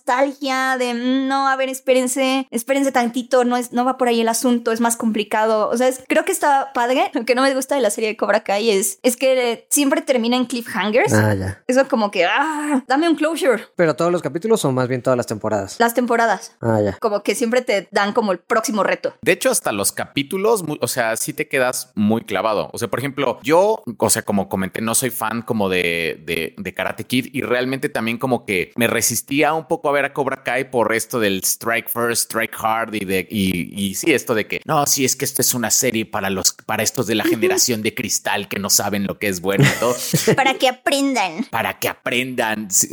de mm, no, a ver, espérense, espérense tantito, no, es, no va por ahí el asunto, es más complicado. O sea, creo que está padre. Lo que no me gusta de la serie de Cobra Kai es, es que siempre termina en cliffhangers. Ah, ya. Eso como que, ah, dame un closure. Pero todos los capítulos o más bien todas las temporadas? Las temporadas. Ah, ya. Como que siempre te dan como el próximo reto. De hecho, hasta los capítulos, o sea, sí te quedas muy clavado. O sea, por ejemplo, yo, o sea, como comenté, no soy fan como de, de, de Karate Kid y realmente también como que me resistía un poco a ver a Cobra Kai por esto del strike first, strike hard y de, y, y sí, esto de que no, sí, es que esto es una serie para los, para estos de la generación de cristal que no saben lo que es bueno y todo. para que aprendan. Para que aprendan. Sí.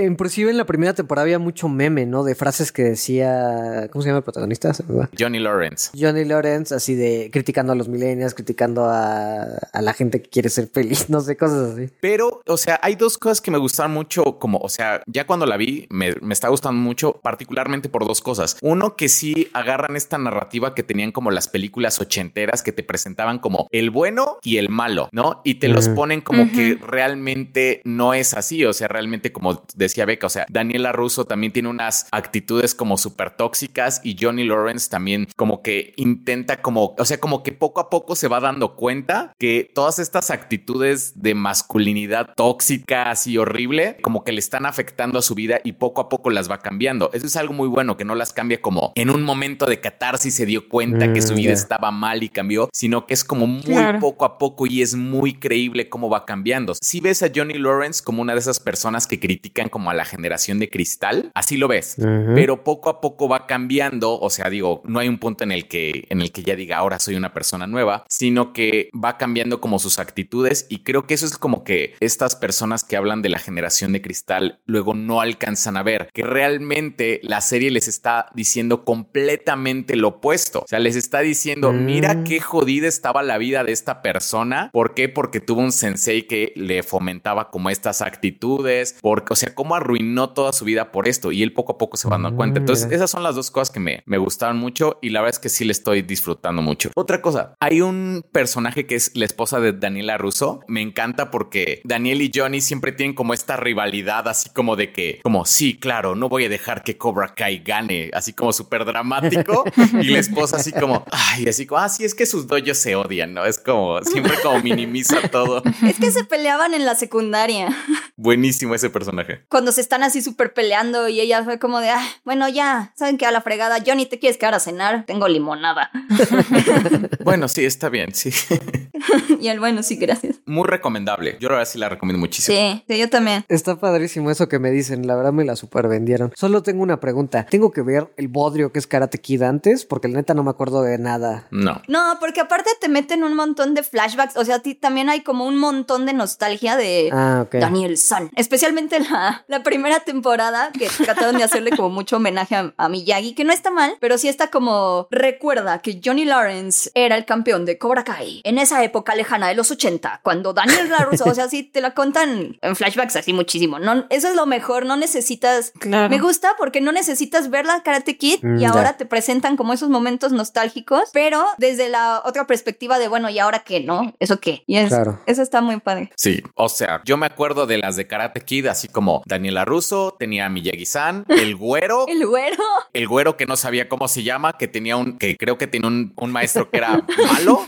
Inclusive en la primera temporada había mucho meme, ¿no? De frases que decía. ¿Cómo se llama el protagonista? Johnny Lawrence. Johnny Lawrence, así de criticando a los millennials, criticando a, la gente que quiere ser feliz, no sé, cosas así. Pero, o sea, hay dos cosas que me gustaron mucho, como, o sea, ya cuando la vi, me, me está gustando mucho, particularmente por dos cosas. Uno, que sí agarran esta narrativa que tenían como las películas ochenteras que te presentaban como el bueno y el malo, ¿no? Y te los ponen como que realmente no es así, o sea, realmente como decía Beca, o sea, Daniel Daniela Russo también tiene unas actitudes como súper tóxicas y Johnny Lawrence también como que intenta como, o sea, como que poco a poco se va dando cuenta que todas estas actitudes de masculinidad tóxica así horrible, como que le están afectando a su vida y poco a poco las va cambiando. Eso es algo muy bueno, que no las cambia como en un momento de catarsis se dio cuenta que su mm, vida estaba mal y cambió, sino que es como muy poco a poco y es muy creíble cómo va cambiando. Si ves a Johnny Lawrence como una de esas personas que critican como a la generación de cristal, así lo ves, pero poco a poco va cambiando, o sea, digo, no hay un punto en el que en el que ya diga ahora soy una persona nueva, sino que va cambiando como sus actitudes y creo que eso es como que estas personas que hablan de la generación de cristal luego no alcanzan a ver que realmente la serie les está diciendo completamente lo opuesto, o sea, les está diciendo, mira mm. qué jodida estaba la vida de esta persona, ¿por qué? Porque tuvo un sensei que le fomentaba como estas actitudes, porque, o sea, cómo arruinó toda su vida por esto y él poco a poco se va dando cuenta. Entonces, esas son las dos cosas que me, me gustaron mucho y la verdad es que sí le estoy disfrutando mucho. Otra cosa, hay un personaje que es la esposa de Daniela Russo. Me encanta porque Daniel y Johnny siempre tienen como esta rivalidad, así como de que, como sí, claro, no voy a dejar que Cobra Kai gane, así como súper dramático. y la esposa, así como, ay, así como, ah, es que sus doyos se odian, ¿no? Es como siempre como minimiza todo. Es que se peleaban en la secundaria. Buenísimo ese personaje. Cuando se están así súper peleando y ella fue como de, ah, bueno, ya, ¿saben qué? A la fregada, Johnny, ¿te quieres quedar a cenar? Tengo limonada. bueno, sí, está bien, sí. y el bueno, sí, gracias. Muy recomendable. Yo ahora sí la recomiendo muchísimo. Sí, sí, yo también. Está padrísimo eso que me dicen. La verdad me la super vendieron. Solo tengo una pregunta. ¿Tengo que ver el bodrio que es Karate Kid antes? Porque la neta no me acuerdo de nada. No. No, porque aparte te meten un montón de flashbacks. O sea, a ti también hay como un montón de nostalgia de Ah. Daniel Especialmente la, la primera temporada que trataron de hacerle como mucho homenaje a, a Miyagi, que no está mal, pero sí está como recuerda que Johnny Lawrence era el campeón de Cobra Kai en esa época lejana de los 80, cuando Daniel LaRusso, o sea, sí te la contan en flashbacks así muchísimo. No, eso es lo mejor, no necesitas Claro. me gusta porque no necesitas ver la Karate Kid Mm, y ahora te presentan como esos momentos nostálgicos, pero desde la otra perspectiva de, bueno, ¿y ahora qué, no? ¿Eso qué? Y es, Claro. eso está muy padre. Sí, o sea, yo me acuerdo de las de Karate Kid, así como Daniela Russo, tenía a Miyagi-san, el güero, El güero. el güero que no sabía cómo se llama, que tenía un, que creo que tenía un, un maestro que era malo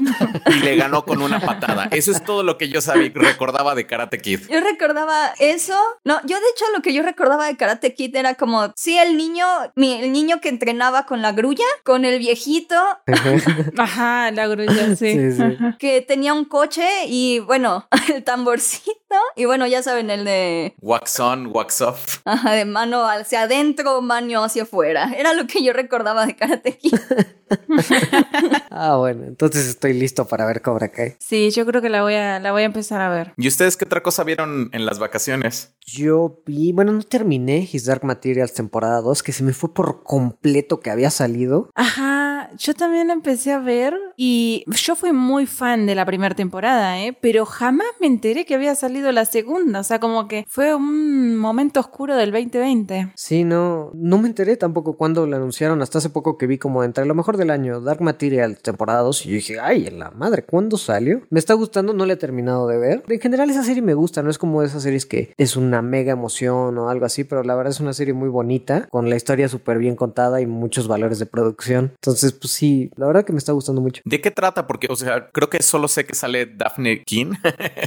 y le ganó con una patada. Eso es todo lo que yo sabía, recordaba de Karate Kid. Yo recordaba eso. No, yo de hecho lo que yo recordaba de Karate Kid era como, sí, el niño, mi, el niño que entrenaba con la grulla, con el viejito, Ajá, la grulla, sí. Sí, que tenía un coche y bueno, el tamborcito. Y bueno, ya saben, el de, Wax on, wax off. ajá, de mano hacia adentro, mano hacia afuera. Era lo que yo recordaba de Karate Kid. Ah, bueno, entonces estoy listo para ver Cobra Kai. Sí, yo creo que la voy a, la voy a empezar a ver. ¿Y ustedes qué otra cosa vieron en las vacaciones? Yo vi, bueno, no terminé His Dark Materials temporada 2, que se me fue por completo que había salido. Ajá, yo también empecé a ver y yo fui muy fan de la primera temporada, ¿eh? Pero jamás me enteré que había salido la segunda, o sea, como que fue un momento oscuro del 2020. Sí, no, no me enteré tampoco cuando lo anunciaron, hasta hace poco que vi como entre lo mejor del año, Dark Materials temporada 2, y yo dije, ay, en la madre, ¿cuándo salió? Me está gustando, no le he terminado de ver. En general esa serie me gusta, no es como de esas series que es una mega emoción o algo así, pero la verdad es una serie muy bonita, con la historia súper bien contada y muchos valores de producción. Entonces, pues sí, la verdad que me está gustando mucho. ¿De qué trata? Porque, o sea, creo que solo sé que sale Daphne King.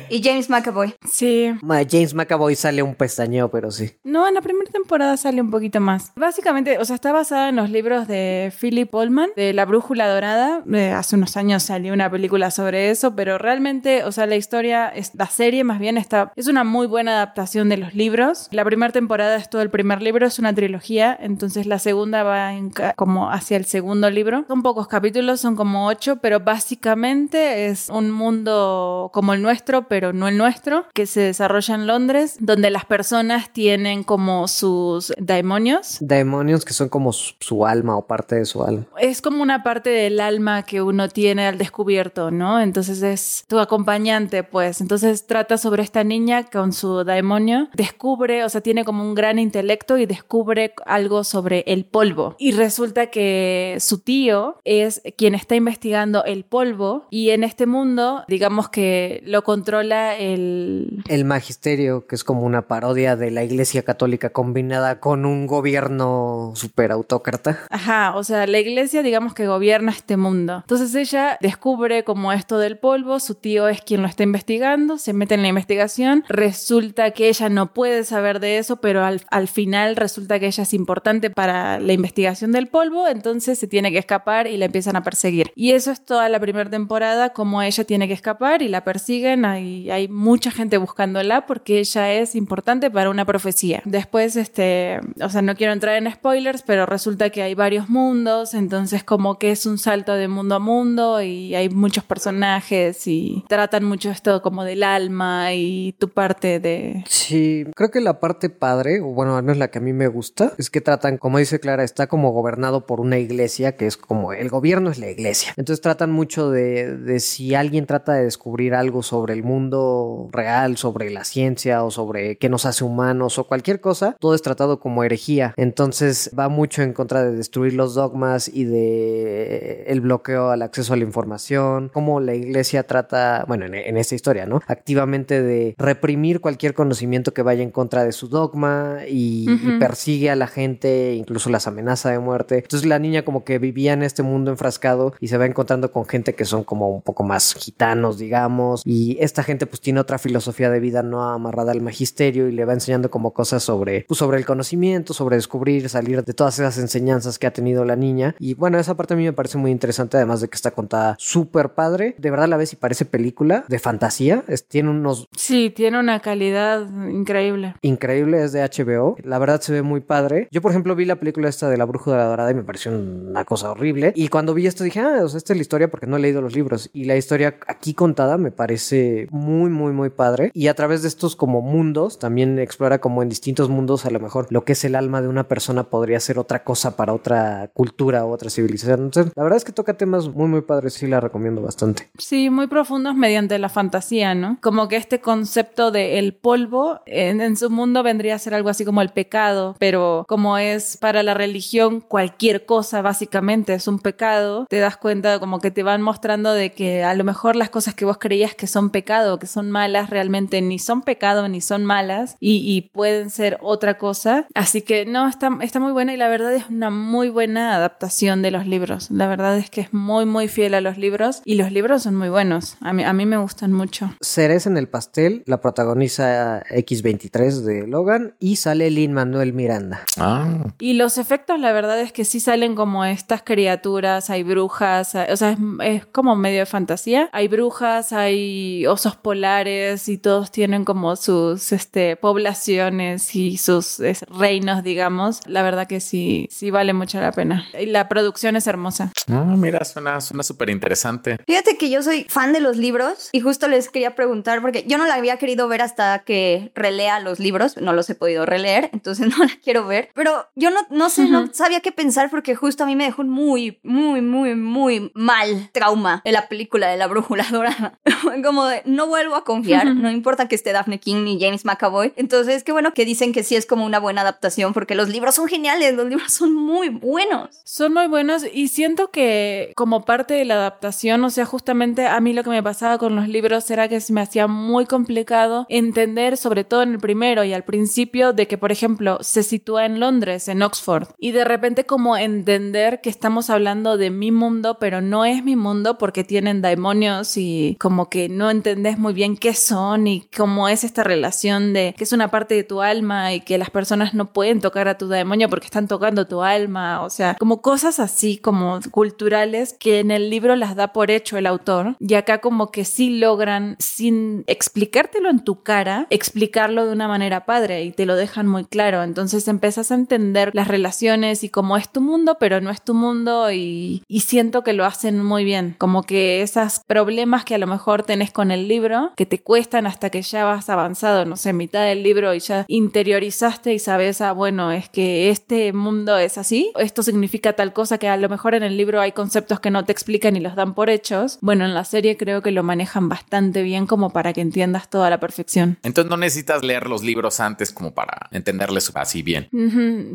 Y James McAvoy. Sí. James McAvoy sale un pestañeo, pero sí. No, en la primera temporada sale un poquito más. Básicamente, o sea, está basada en los libros de Philip Pullman, de La Brújula Dorada. Eh, hace unos años salió una película sobre eso, pero realmente, o sea, la historia, es, la serie más bien está, es una muy buena adaptación de los libros. La primera temporada es todo el primer libro, es una trilogía, entonces la segunda va en como hacia el segundo libro. Son pocos capítulos, son como ocho, pero básicamente es un mundo como el nuestro, pero no el nuestro, que se desarrolla en Londres, donde las personas tienen como sus demonios. Demonios que son como su, su alma o parte de su alma. Es como una parte del alma que uno tiene al descubierto, ¿no? Entonces es tu acompañante, pues. Entonces trata sobre esta niña con su demonio. Descubre, o sea, tiene como un gran intelecto y descubre algo sobre el polvo. Y resulta que su tío es quien está investigando el polvo y en este mundo, digamos que lo controla el... El magisterio, que es como una parodia de la Iglesia Católica combinada con un gobierno super autócrata. Ajá, o sea, la iglesia digamos que gobierna este mundo. Entonces ella descubre como esto del polvo, su tío es quien lo está investigando, se mete en la investigación, resulta que ella no puede saber de eso, pero al, al final resulta que ella es importante para la investigación del polvo, entonces se tiene que escapar y la empiezan a perseguir. Y eso es toda la primera temporada, como ella tiene que escapar y la persiguen, hay, hay mucha gente buscándola porque ella es importante para una profecía. Después, este, o sea, no quiero entrar en spoilers, pero resulta que hay varios mundos, entonces como que es un salto de mundo a mundo y hay muchos personajes y tratan mucho esto como del alma y tu parte de... Sí, creo que la parte padre, o bueno, al menos la que a mí me gusta, es que tratan, como dice Clara, está como gobernado por una iglesia, que es como el gobierno es la iglesia. Entonces tratan mucho de, de si alguien trata de descubrir algo sobre el mundo real, sobre la ciencia o sobre qué nos hace humanos o cualquier cosa, todo es tratado como herejía. Entonces va mucho en contra de destruir los dogmas y de el bloqueo al acceso a la información, cómo la iglesia trata, bueno, en, en esta historia, ¿no? Activamente de reprimir cualquier conocimiento que vaya en contra de su dogma y, y persigue a la gente, incluso las amenaza de muerte. Entonces la niña como que vivía en este mundo enfrascado y se va encontrando con gente que son como un poco más gitanos, digamos, y esta gente pues tiene otra filosofía de vida no amarrada al magisterio y le va enseñando como cosas sobre, pues, sobre el conocimiento, sobre descubrir, salir de todas esas enseñanzas que ha tenido la niña. Y bueno, esa parte a mí me parece muy interesante, además de que está contada súper padre. De verdad la ves y parece película de fantasía. tiene unos... Sí, tiene una calidad increíble. Increíble, es de HBO. La verdad se ve muy padre. Yo, por ejemplo, vi la película esta de La Bruja de la Dorada y me pareció una cosa horrible. Y cuando vi esto dije, ah, o sea, esta es la historia porque no he leído los libros. Y la historia aquí contada me parece muy, muy, muy padre. Y a través de estos como mundos, también explora como en distintos mundos a lo mejor lo que es el alma de una persona podría ser otra cosa para otra cultura o otra civilización. Entonces, la verdad es que toca temas muy, muy padres. Sí, la recomiendo bastante. Sí, muy profundos mediante la fantasía, ¿no? Como que este concepto de el polvo en, en su mundo vendría a ser algo así como el pecado, pero como es para la religión cualquier cosa básicamente es un pecado, te das cuenta como que te van mostrando de que a lo mejor las cosas que vos creías que son pecado, que son malas, realmente ni son pecado ni son malas y, pueden ser otra cosa. Así que no, está, está muy buena y la verdad es una muy buena adaptación de los libros. La verdad es que es muy, muy fiel a los libros y los libros son muy buenos. A mí, a mí me gustan mucho. Ceres en el pastel la protagoniza X23 de Logan y sale Lin Manuel Miranda. Ah. Y los efectos, la verdad es que sí salen como estas criaturas, hay brujas, o sea, es, es como medio de fantasía. Hay brujas, hay osos polares y todos tienen como sus este, poblaciones y sus reinos, digamos. La verdad que sí, sí vale mucho la pena. Y la producción es hermosa. Ah, mira, suena súper interesante. Fíjate que yo soy fan de los libros y justo les quería preguntar porque yo no la había querido ver hasta que relea los libros, no los he podido releer, entonces no la quiero ver, pero yo no, no sé, no sabía qué pensar porque justo a mí me dejó un muy, muy, muy, muy mal trauma en la película de la brújula dorada. Como de, no vuelvo a confiar, no importa que esté Daphne King ni James McAvoy. Entonces, qué bueno que dicen que sí es como una buena adaptación porque los libros son geniales, los libros son muy buenos. Son muy buenos y siento que como parte de la adaptación, o sea, justamente a mí lo que me pasaba con los libros era que se me hacía muy complicado entender, sobre todo en el primero y al principio, de que, por ejemplo, se sitúa en Londres, en Oxford, y de repente como entender que estamos hablando de mi mundo, pero no es mi mundo porque tienen demonios y como que no entendés muy bien qué son y cómo es esta relación de que es una parte de tu alma y que las personas no pueden tocar a tu demonio porque están tocando tu alma, o sea, como cosas así como culturales que en el libro las da por hecho el autor. Y acá como que sí logran sin explicártelo en tu cara, explicarlo de una manera padre y te lo dejan muy claro, entonces empiezas a entender las relaciones y cómo es tu mundo, pero no es tu mundo y, y siento que lo hacen muy bien, como que esos problemas que a lo mejor tenés con el libro, que te hasta que ya vas avanzado, no sé, mitad del libro y ya interiorizaste y sabes, ah, bueno, es que este mundo es así, esto significa tal cosa que a lo mejor en el libro hay conceptos que no te explican y los dan por hechos. Bueno, en la serie creo que lo manejan bastante bien como para que entiendas toda la perfección. Entonces no necesitas leer los libros antes como para entenderles así bien.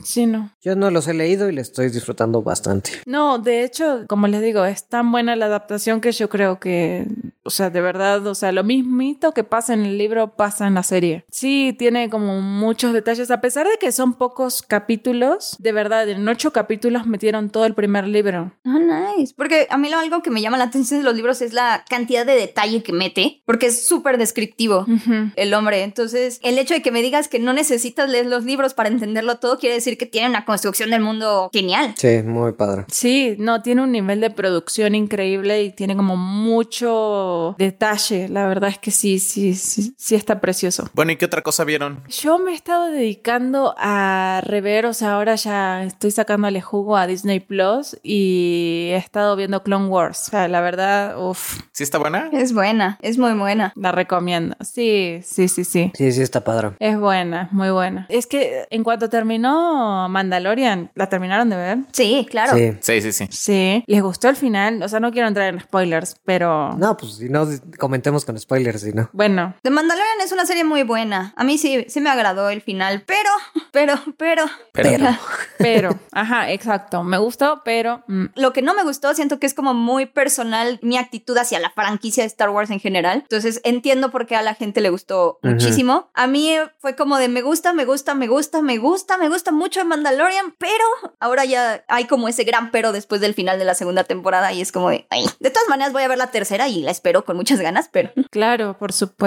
Sí, no. Yo no los he leído y les estoy disfrutando bastante. No, de hecho, como les digo, es tan buena la adaptación que yo creo que, o sea, de verdad, o sea, lo mismito que pasa en el libro pasa en la serie. Sí, tiene como muchos detalles, a pesar de que son pocos capítulos, de verdad, en ocho capítulos metieron todo el primer libro. Ah, nice. Porque a mí lo algo que me llama la atención de los libros es la cantidad de detalle que mete, porque es súper descriptivo el hombre. Entonces, el hecho de que me digas que no necesitas leer los libros para entenderlo todo, quiere decir que tiene una construcción del mundo genial. Sí, muy padre. Sí, no, tiene un nivel de producción increíble y tiene como mucho detalle. La verdad es que sí, sí, sí, sí está precioso. Bueno, ¿y qué otra cosa vieron? Yo me he estado dedicando a rever, o sea, ahora ya estoy sacándole jugo a Disney Plus y he estado viendo Clone Wars. O sea, la verdad, uff. ¿Sí está buena? Es buena, es muy buena. La recomiendo. Sí, sí, sí, sí. Sí, sí está padre. Es buena, muy buena. Es que en cuanto terminó Mandalorian, ¿la terminaron de ver? Sí, claro. Sí. Sí, sí, sí. Sí. ¿Les gustó el final? O sea, no quiero entrar en spoilers, pero... No, pues Si no, comentemos con spoilers, si no. Bueno. The Mandalorian es una serie muy buena. A mí sí, sí me agradó el final, pero, pero, pero, Pero. Pero, ajá, exacto. Me gustó, pero. mm, Lo que no me gustó, siento que es como muy personal mi actitud hacia la franquicia de Star Wars en general. Entonces entiendo por qué a la gente le gustó muchísimo. A mí fue como de me gusta, me gusta, me gusta, me gusta, me gusta mucho Mandalorian, pero ahora ya hay como ese gran pero después del final de la segunda temporada y es como de, ay. De todas maneras voy a ver la tercera y la espero con muchas ganas, pero claro, por supuesto.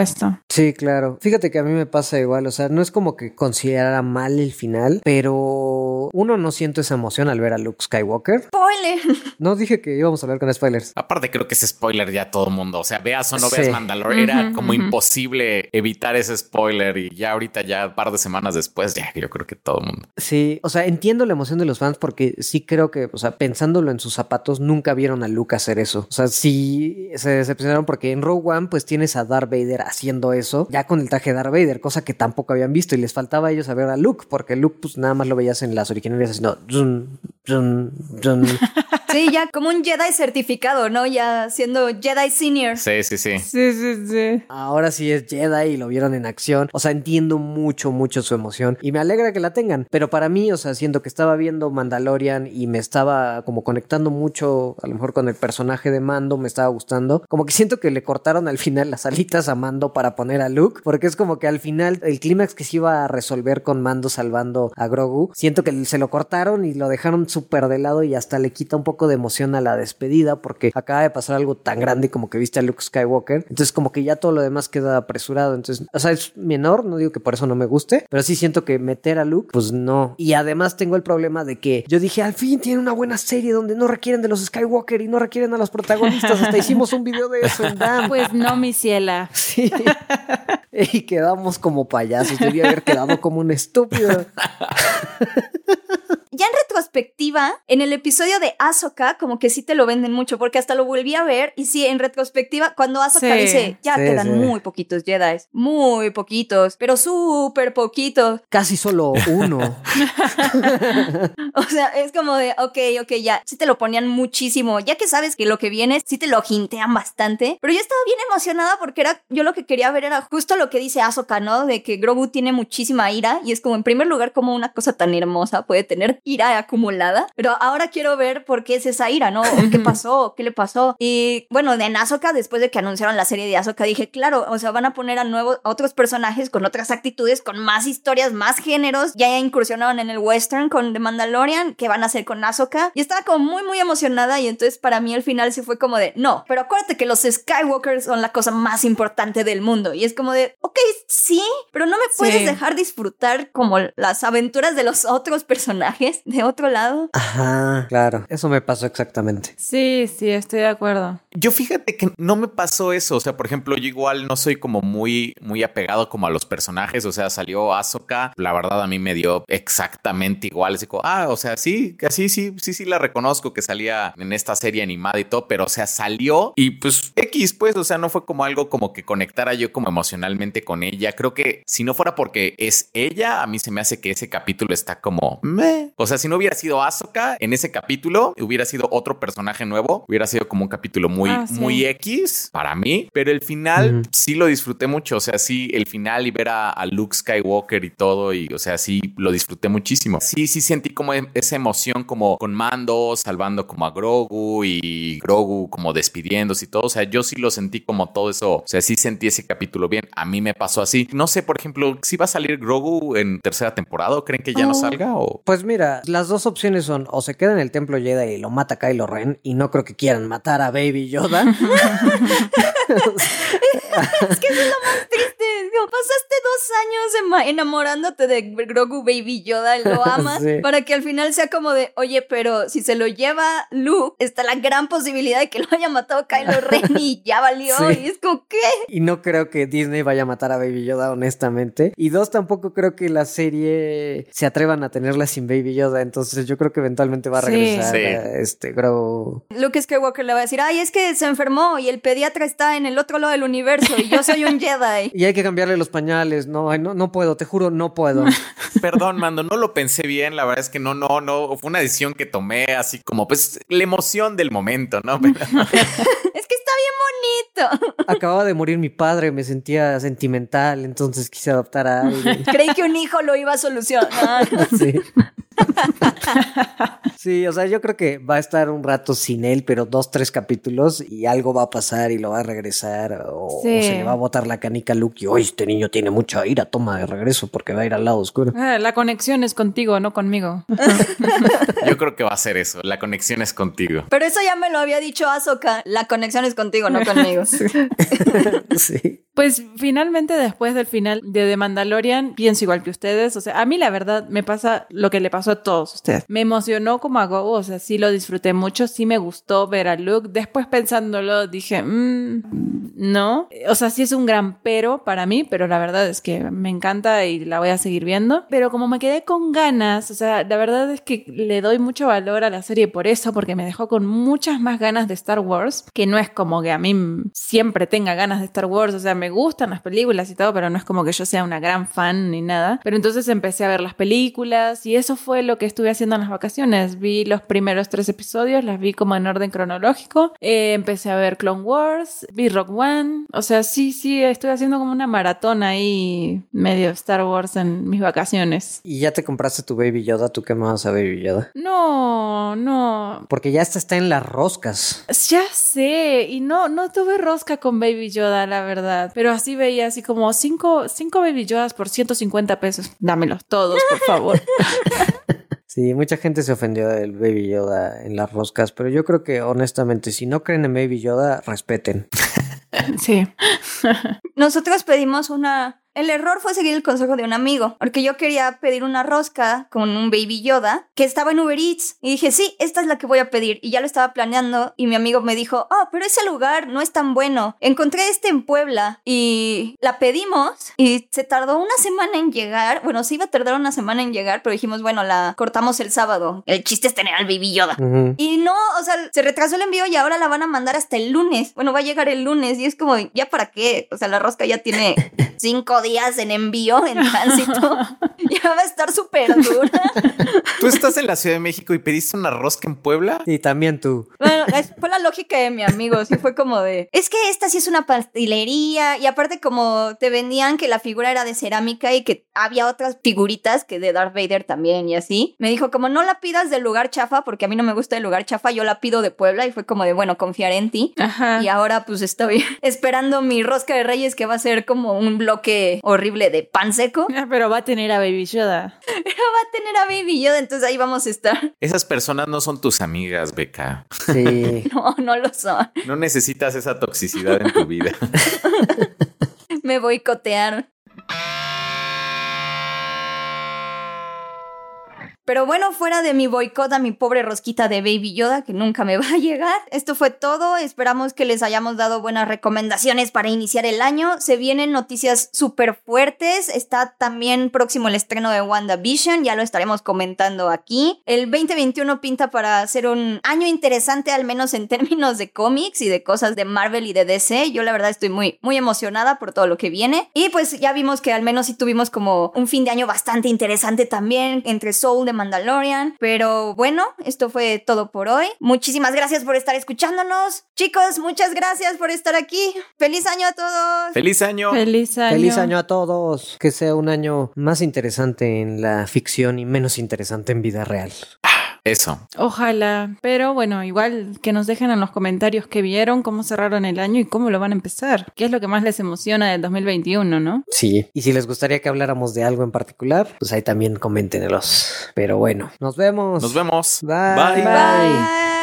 Sí, claro. Fíjate que a mí me pasa igual, o sea, no es como que considerara mal el final, pero uno no siento esa emoción al ver a Luke Skywalker. spoiler. No dije que íbamos a hablar con spoilers. Aparte, creo que ese spoiler ya todo el mundo, o sea, veas o no Sí. veas Mandalorian, era Ujú, como ujú. imposible evitar ese spoiler y ya ahorita, ya un par de semanas después, ya yo creo que todo el mundo. Sí, o sea, entiendo la emoción de los fans porque sí creo que, o sea, pensándolo en sus zapatos, nunca vieron a Luke hacer eso. O sea, sí se decepcionaron porque en Rogue One, pues tienes a Darth Vader haciendo eso, ya con el traje de Darth Vader, cosa que tampoco habían visto y les faltaba a ellos a ver a Luke, porque Luke, pues nada más lo veías en las originales haciendo. zun, Sí, ya como un Jedi certificado, ¿no? Ya siendo Jedi Senior. Sí, sí, sí. Sí, sí, sí. Ahora sí es Jedi y lo vieron en acción. O sea, entiendo mucho, mucho su emoción y me alegra que la tengan. Pero para mí, o sea, siento que estaba viendo Mandalorian y me estaba como conectando mucho, a lo mejor con el personaje de Mando, me estaba gustando. Como que siento que le cortaron al final las alitas a Mando para poner a Luke, porque es como que al final el clímax que se iba a resolver con Mando salvando a Grogu, siento que se lo cortaron y lo dejaron súper de lado y hasta le quita un poco de emoción a la despedida porque acaba de pasar algo tan grande como que viste a Luke Skywalker. Entonces como que ya todo lo demás queda apresurado. Entonces, o sea, es menor, no digo que por eso no me guste, pero sí siento que meter a Luke, pues no. Y además tengo el problema de que yo dije, al fin tiene una buena serie donde no requieren de los Skywalker y no requieren a los protagonistas. Hasta hicimos un video de eso en DAM. Pues no, mi ciela. Sí. Y quedamos como payasos. Debía haber quedado como un estúpido. Ya en retrospectiva, en el episodio de Ahsoka, como que sí te lo venden mucho, porque hasta lo volví a ver y sí, en retrospectiva, cuando Ahsoka Sí. dice, ya Sí, quedan sí. muy poquitos Jedi, muy poquitos, pero súper poquitos. Casi solo uno. O sea, es como de, ok, ok, ya, sí te lo ponían muchísimo, ya que sabes que lo que viene, sí te lo jintean bastante, pero yo estaba bien emocionada porque era, yo lo que quería ver era justo lo que dice Ahsoka, ¿no? De que Grogu tiene muchísima ira y es como, en primer lugar, como una cosa tan hermosa puede tener ira acumulada, pero ahora quiero ver por qué es esa ira, ¿no? ¿O ¿Qué pasó? ¿Qué le pasó? Y bueno, de Ahsoka, después de que anunciaron la serie de Ahsoka, dije, claro, o sea, van a poner a nuevos, a otros personajes con otras actitudes, con más historias, más géneros, ya incursionaron en el western con The Mandalorian, que van a hacer con Ahsoka, y estaba como muy, muy emocionada, y entonces para mí al final sí fue como de, no, pero acuérdate que los Skywalkers son la cosa más importante del mundo, y es como de, ok, sí, pero no me puedes Sí. dejar disfrutar como las aventuras de los otros personajes de otro lado. Ajá, claro. Eso me pasó exactamente. Sí, sí, estoy de acuerdo. Yo fíjate que no me pasó eso. O sea, por ejemplo, yo igual no soy como muy, muy apegado como a los personajes. O sea, salió Ahsoka. La verdad, a mí me dio exactamente igual. Así como, ah, o sea, sí, que sí, sí, sí, sí la reconozco que salía en esta serie animada y todo, pero o sea, salió y pues X, pues, o sea, no fue como algo como que conectara yo como emocionalmente con ella. Creo que si no fuera porque es ella, a mí se me hace que ese capítulo está como meh. O sea, si no hubiera sido Ahsoka en ese capítulo, hubiera sido otro personaje nuevo, hubiera sido como un capítulo muy, Ah, sí. muy X para mí, pero el final sí lo disfruté mucho. O sea, sí, el final y ver a, a Luke Skywalker y todo, y o sea, sí lo disfruté muchísimo. Sí, sí sentí como em- esa emoción como con Mando, salvando como a Grogu y Grogu como despidiéndose y todo. O sea, yo sí lo sentí como todo eso. O sea, sí sentí ese capítulo bien. A mí me pasó así. No sé, por ejemplo, si va a salir Grogu en tercera temporada o creen que ya no Oh. salga o. Pues mira, las dos opciones son o se queda en el templo Jedi y lo mata Kylo Ren y no creo que quieran matar a Baby Yoda. Es que eso es lo más triste. Digo, pasaste dos años enamorándote de Grogu Baby Yoda, lo amas, Sí. para que al final sea como de, oye, pero si se lo lleva Luke, está la gran posibilidad de que lo haya matado Kylo Ren y ya valió. Sí. Y es como, ¿qué? y no creo que Disney vaya a matar a Baby Yoda, honestamente. Y dos, tampoco creo que la serie se atrevan a tenerla sin Baby Yoda. Entonces yo creo que eventualmente va a regresar Sí. a este Grogu. Luke Skywalker le va a decir, ay, es que se enfermó y el pediatra está en el otro lado del universo y yo soy un Jedi. Y hay que cambiarle los pañales. No, no, no puedo, te juro, no puedo. Perdón, Mando, no lo pensé bien. La verdad es que no, no, no. Fue una decisión que tomé así como, pues, la emoción del momento, ¿no? Pero- Es que está bien bonito. Acababa de morir mi padre, me sentía sentimental, entonces quise adoptar a alguien. Creí que un hijo lo iba a solucionar. Sí. Sí, o sea, yo creo que va a estar un rato sin él, pero dos, tres capítulos y algo va a pasar y lo va a regresar o, Sí. o se le va a botar la canica a Luke y hoy este niño tiene mucha ira, toma de regreso porque va a ir al lado oscuro. Ah, La conexión es contigo, no conmigo. Yo creo que va a ser eso. La conexión es contigo. Pero eso ya me lo había dicho Azoka. La conexión es contigo, no conmigo. Sí. Pues finalmente después del final de The Mandalorian, pienso igual que ustedes. O sea, a mí la verdad me pasa lo que le pasó a todos ustedes. Me emocionó como a Go, o sea, sí lo disfruté mucho, sí me gustó ver a Luke. Después pensándolo dije, "Mm, no. O sea, sí es un gran pero para mí, pero la verdad es que me encanta y la voy a seguir viendo. Pero como me quedé con ganas, o sea, la verdad es que le doy mucho valor a la serie por eso, porque me dejó con muchas más ganas de Star Wars, que no es como que a mí siempre tenga ganas de Star Wars, o sea, me gustan las películas y todo, pero no es como que yo sea una gran fan ni nada. Pero entonces empecé a ver las películas y eso fue lo que estuve haciendo en las vacaciones. Vi los primeros tres episodios, las vi como en orden cronológico. Eh, empecé a ver Clone Wars, vi Rock One. O sea, sí, sí, estuve haciendo como una maratón ahí medio Star Wars en mis vacaciones. Y ya te compraste tu Baby Yoda, ¿tú qué más a Baby Yoda? No, no. Porque ya esta está en las roscas. Ya sé, y no, no tuve rosca con Baby Yoda, la verdad. Pero así veía así como cinco, cinco Baby Yodas por 150 pesos. Dámelos todos, por favor. Sí, mucha gente se ofendió del Baby Yoda en las roscas, pero yo creo que honestamente, si no creen en Baby Yoda, respeten. sí. Nosotros pedimos una. El error fue seguir el consejo de un amigo, porque yo quería pedir una rosca con un baby Yoda que estaba en Uber Eats. Y dije, sí, esta es la que voy a pedir. Y ya lo estaba planeando. Y mi amigo me dijo, oh, pero ese lugar no es tan bueno. Encontré este en Puebla. Y la pedimos. Y se tardó una semana en llegar. Bueno, sí iba a tardar una semana en llegar, pero dijimos, bueno, la cortamos el sábado. El chiste es tener al baby Yoda. Y no, o sea, se retrasó el envío y ahora la van a mandar hasta el lunes. Bueno, va a llegar el lunes y es como, ¿ya para qué? O sea, la rosca ya tiene cinco días en envío, en tránsito. ya va a estar súper dura. ¿Tú estás en la Ciudad de México y pediste una rosca en Puebla? Y también tú. Bueno, es- fue la lógica de mi amigo. Sí, fue como de, es que esta sí es una pastelería. Y aparte, como te vendían que la figura era de cerámica y que había otras figuritas que de Darth Vader también y así. Me dijo, como no la pidas del lugar chafa, porque a mí no me gusta el lugar chafa, yo la pido de Puebla. Y fue como de, bueno, confiar en ti. Ajá. Y ahora pues estoy esperando mi rosca de reyes que va a ser como un bloque horrible de pan seco. Ah, Pero va a tener a Baby Yoda. Pero va a tener a Baby Yoda, entonces ahí vamos a estar. Esas personas no son tus amigas, Beca. Sí. No, no lo son. No necesitas esa toxicidad en tu vida. Me boicotearon. Pero bueno, fuera de mi boicot a mi pobre rosquita de Baby Yoda, que nunca me va a llegar. Esto fue todo. Esperamos que les hayamos dado buenas recomendaciones para iniciar el año. Se vienen noticias súper fuertes. Está también próximo el estreno de WandaVision. Ya lo estaremos comentando aquí. El 2021 pinta para ser un año interesante, al menos en términos de cómics y de cosas de Marvel y de DC. Yo la verdad estoy muy, muy emocionada por todo lo que viene. Y pues ya vimos que al menos sí tuvimos como un fin de año bastante interesante también entre Soul de Mandalorian. Pero bueno, esto fue todo por hoy. Muchísimas gracias por estar escuchándonos. Chicos, muchas gracias por estar aquí. Feliz año a todos. ¡Feliz año! Feliz año. Feliz año a todos. Que sea un año más interesante en la ficción y menos interesante en vida real. Eso. Ojalá. Pero bueno, igual que nos dejen en los comentarios qué vieron, cómo cerraron el año y cómo lo van a empezar. ¿Qué es lo que más les emociona del 2021, no? Sí. Y si les gustaría que habláramos de algo en particular, pues ahí también coméntenos. Pero bueno, nos vemos. Nos vemos. Bye. Bye. Bye.